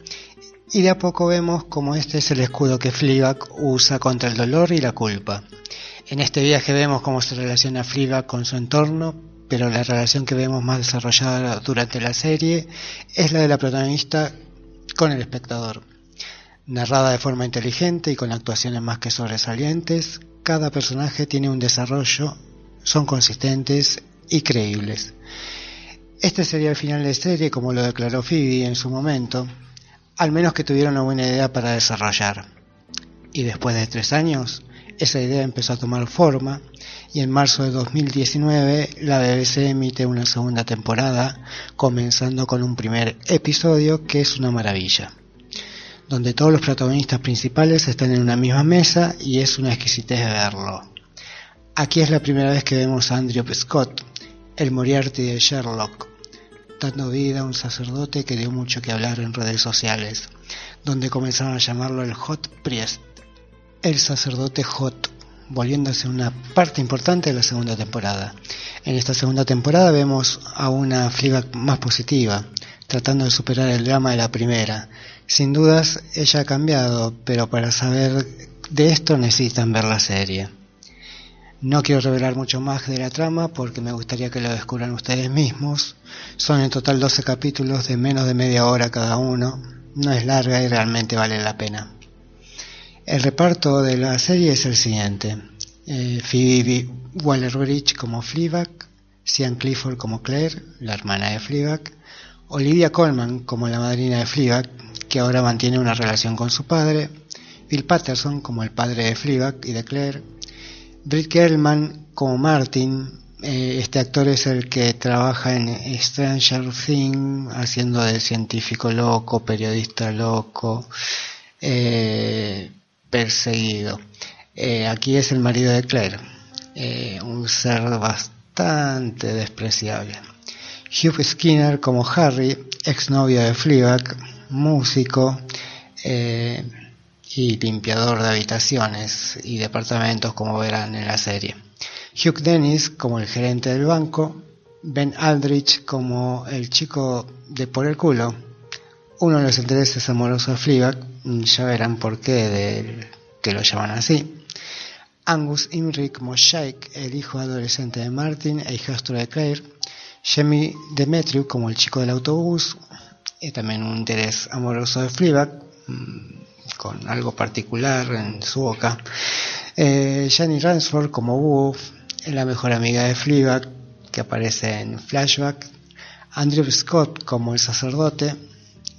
y de a poco vemos cómo este es el escudo que Fleabag usa contra el dolor y la culpa. En este viaje vemos cómo se relaciona Fleabag con su entorno, pero la relación que vemos más desarrollada durante la serie es la de la protagonista con el espectador. Narrada de forma inteligente y con actuaciones más que sobresalientes, cada personaje tiene un desarrollo, son consistentes y creíbles. Este sería el final de serie, como lo declaró Phoebe en su momento, al menos que tuviera una buena idea para desarrollar. Y después de tres años, esa idea empezó a tomar forma y en marzo de 2019 la BBC emite una segunda temporada, comenzando con un primer episodio que es una maravilla donde todos los protagonistas principales están en una misma mesa y es una exquisitez verlo. Aquí es la primera vez que vemos a Andrew Scott, el Moriarty de Sherlock, dando vida a un sacerdote que dio mucho que hablar en redes sociales, donde comenzaron a llamarlo el Hot Priest, el sacerdote Hot, volviéndose una parte importante de la segunda temporada. En esta segunda temporada vemos a una Fleabag más positiva, tratando de superar el drama de la primera. Sin dudas, ella ha cambiado, pero para saber de esto necesitan ver la serie. No quiero revelar mucho más de la trama porque me gustaría que lo descubran ustedes mismos. Son en total 12 capítulos de menos de media hora cada uno. No es larga y realmente vale la pena. El reparto de la serie es el siguiente. Eh, Phoebe Waller-Bridge como Fleabag, Sian Clifford como Claire, la hermana de Fleabag, Olivia Colman como la madrina de Fleabag, que ahora mantiene una relación con su padre, Bill Patterson como el padre de Fleabag y de Claire, Britt Kerlman como Martin, eh, este actor es el que trabaja en Stranger Things haciendo de científico loco, periodista loco, eh, perseguido. Eh, aquí es el marido de Claire, un ser bastante despreciable. Hugh Skinner como Harry, exnovio de Fleabag, músico y limpiador de habitaciones y departamentos como verán en la serie. Hugh Dennis como el gerente del banco, Ben Aldrich como el chico de por el culo, uno de los intereses amorosos de Fleabag, ya verán por qué de que lo llaman así. Angus Imrie como el hijo adolescente de Martin e hijastro de Claire, Jamie Demetriou como el chico del autobús, y también un interés amoroso de Fleabag, mm, con algo particular en su boca. Eh, Jenny Ransford como Wolf, la mejor amiga de Fleabag, que aparece en Flashback. Andrew Scott como el sacerdote.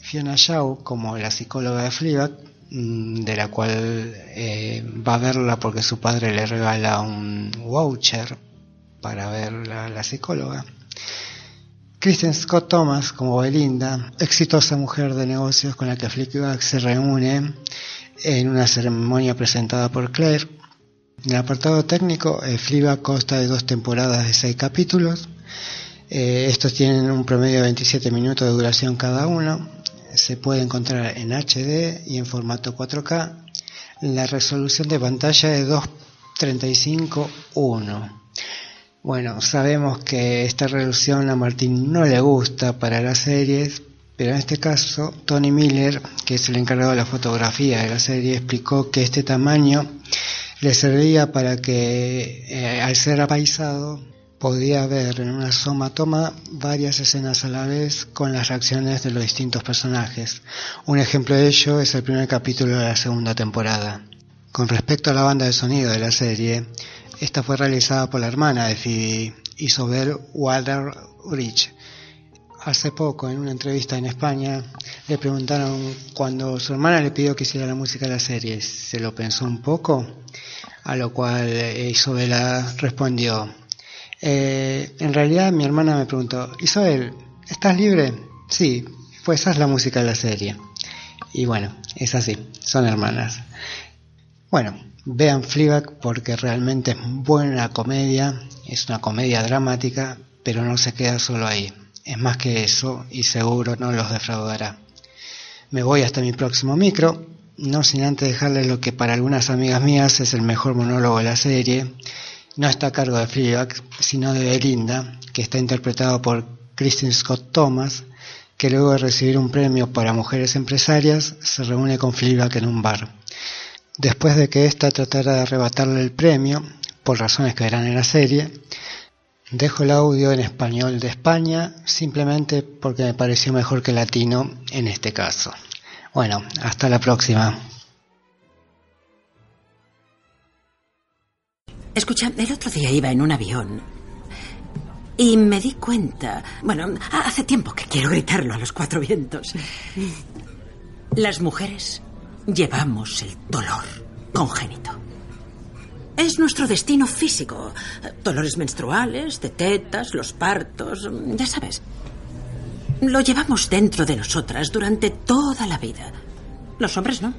Fiona Shaw como la psicóloga de Fleabag, mm, de la cual eh, va a verla porque su padre le regala un voucher para ver a la psicóloga. Kristen Scott Thomas como Belinda, exitosa mujer de negocios con la que Fleabag se reúne en una ceremonia presentada por Claire. En el apartado técnico, eh, Fleabag consta de dos temporadas de seis capítulos. Eh, estos tienen un promedio de 27 minutos de duración cada uno. Se puede encontrar en HD y en formato 4K. La resolución de pantalla es 235.1. Bueno, sabemos que esta resolución a Martín no le gusta para las series, pero en este caso Tony Miller, que es el encargado de la fotografía de la serie, explicó que este tamaño le servía para que eh, al ser apaisado podía ver en una soma toma varias escenas a la vez con las reacciones de los distintos personajes. Un ejemplo de ello es el primer capítulo de la segunda temporada. Con respecto a la banda de sonido de la serie, esta fue realizada por la hermana de Phoebe, Isobel Waller-Bridge. Hace poco, en una entrevista en España, le preguntaron cuando su hermana le pidió que hiciera la música de la serie, ¿se lo pensó un poco? A lo cual Isobel respondió, eh, en realidad mi hermana me preguntó, Isabel, ¿estás libre? Sí, pues esa es la música de la serie. Y bueno, es así, son hermanas. Bueno, Vean Fleabag porque realmente es buena comedia, es una comedia dramática, pero no se queda solo ahí. Es más que eso y seguro no los defraudará. Me voy hasta mi próximo micro. no sin antes dejarles lo que para algunas amigas mías es el mejor monólogo de la serie. No está a cargo de Fleabag, sino de Belinda, que está interpretado por Kristen Scott Thomas, que luego de recibir un premio para mujeres empresarias se reúne con Fleabag en un bar. Después de que ésta tratara de arrebatarle el premio, por razones que verán en la serie, dejo el audio en español de España simplemente porque me pareció mejor que latino en este caso. Bueno, hasta la próxima. Escucha, el otro día iba en un avión y me di cuenta, bueno, hace tiempo que quiero gritarlo a los cuatro vientos. Las mujeres llevamos el dolor congénito. Es nuestro destino físico. Dolores menstruales, de tetas, los partos, ya sabes. Lo llevamos dentro de nosotras durante toda la vida. Los hombres no.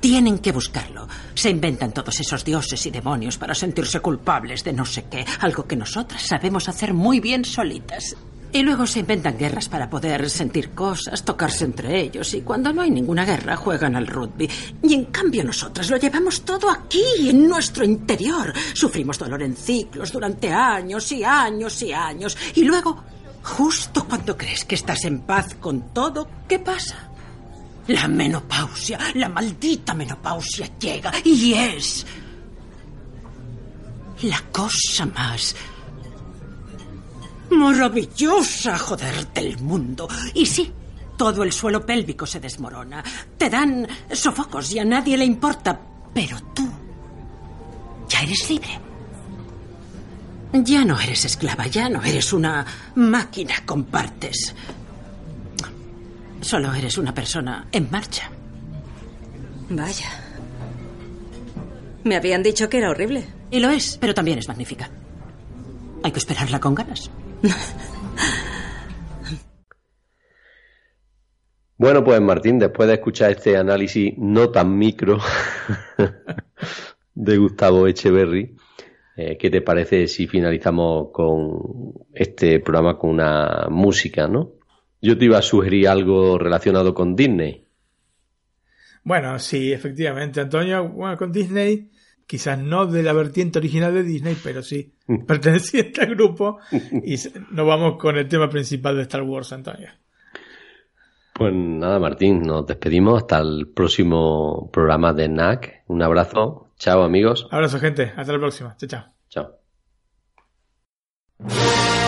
Tienen que buscarlo. Se inventan todos esos dioses y demonios para sentirse culpables de no sé qué, algo que nosotras sabemos hacer muy bien solitas. Y luego se inventan guerras para poder sentir cosas, tocarse entre ellos, y cuando no hay ninguna guerra juegan al rugby. Y en cambio nosotras lo llevamos todo aquí, en nuestro interior. Sufrimos dolor en ciclos durante años y años y años. Y luego, justo cuando crees que estás en paz con todo, ¿qué pasa? La menopausia, la maldita menopausia llega y es la cosa más maravillosa, joder, del mundo. Y sí, todo el suelo pélvico se desmorona. Te dan sofocos y a nadie le importa. Pero tú ya eres libre. Ya no eres esclava, ya no eres una máquina con partes. Solo eres una persona en marcha. Vaya. Me habían dicho que era horrible. Y lo es, pero también es magnífica. Hay que esperarla con ganas. Bueno, pues Martín, después de escuchar este análisis no tan micro de Gustavo Echeverry, eh, ¿qué te parece si finalizamos con este programa con una música, no? Yo te iba a sugerir algo relacionado con Disney. Bueno, sí, efectivamente, Antonio. Bueno, con Disney, quizás no de la vertiente original de Disney, pero sí perteneciente al grupo. Y nos vamos con el tema principal de Star Wars, Antonio. Pues nada, Martín, nos despedimos hasta el próximo programa de NAC. Un abrazo. Chao, amigos. Abrazo, gente. Hasta la próxima. Chao, chao. Chao.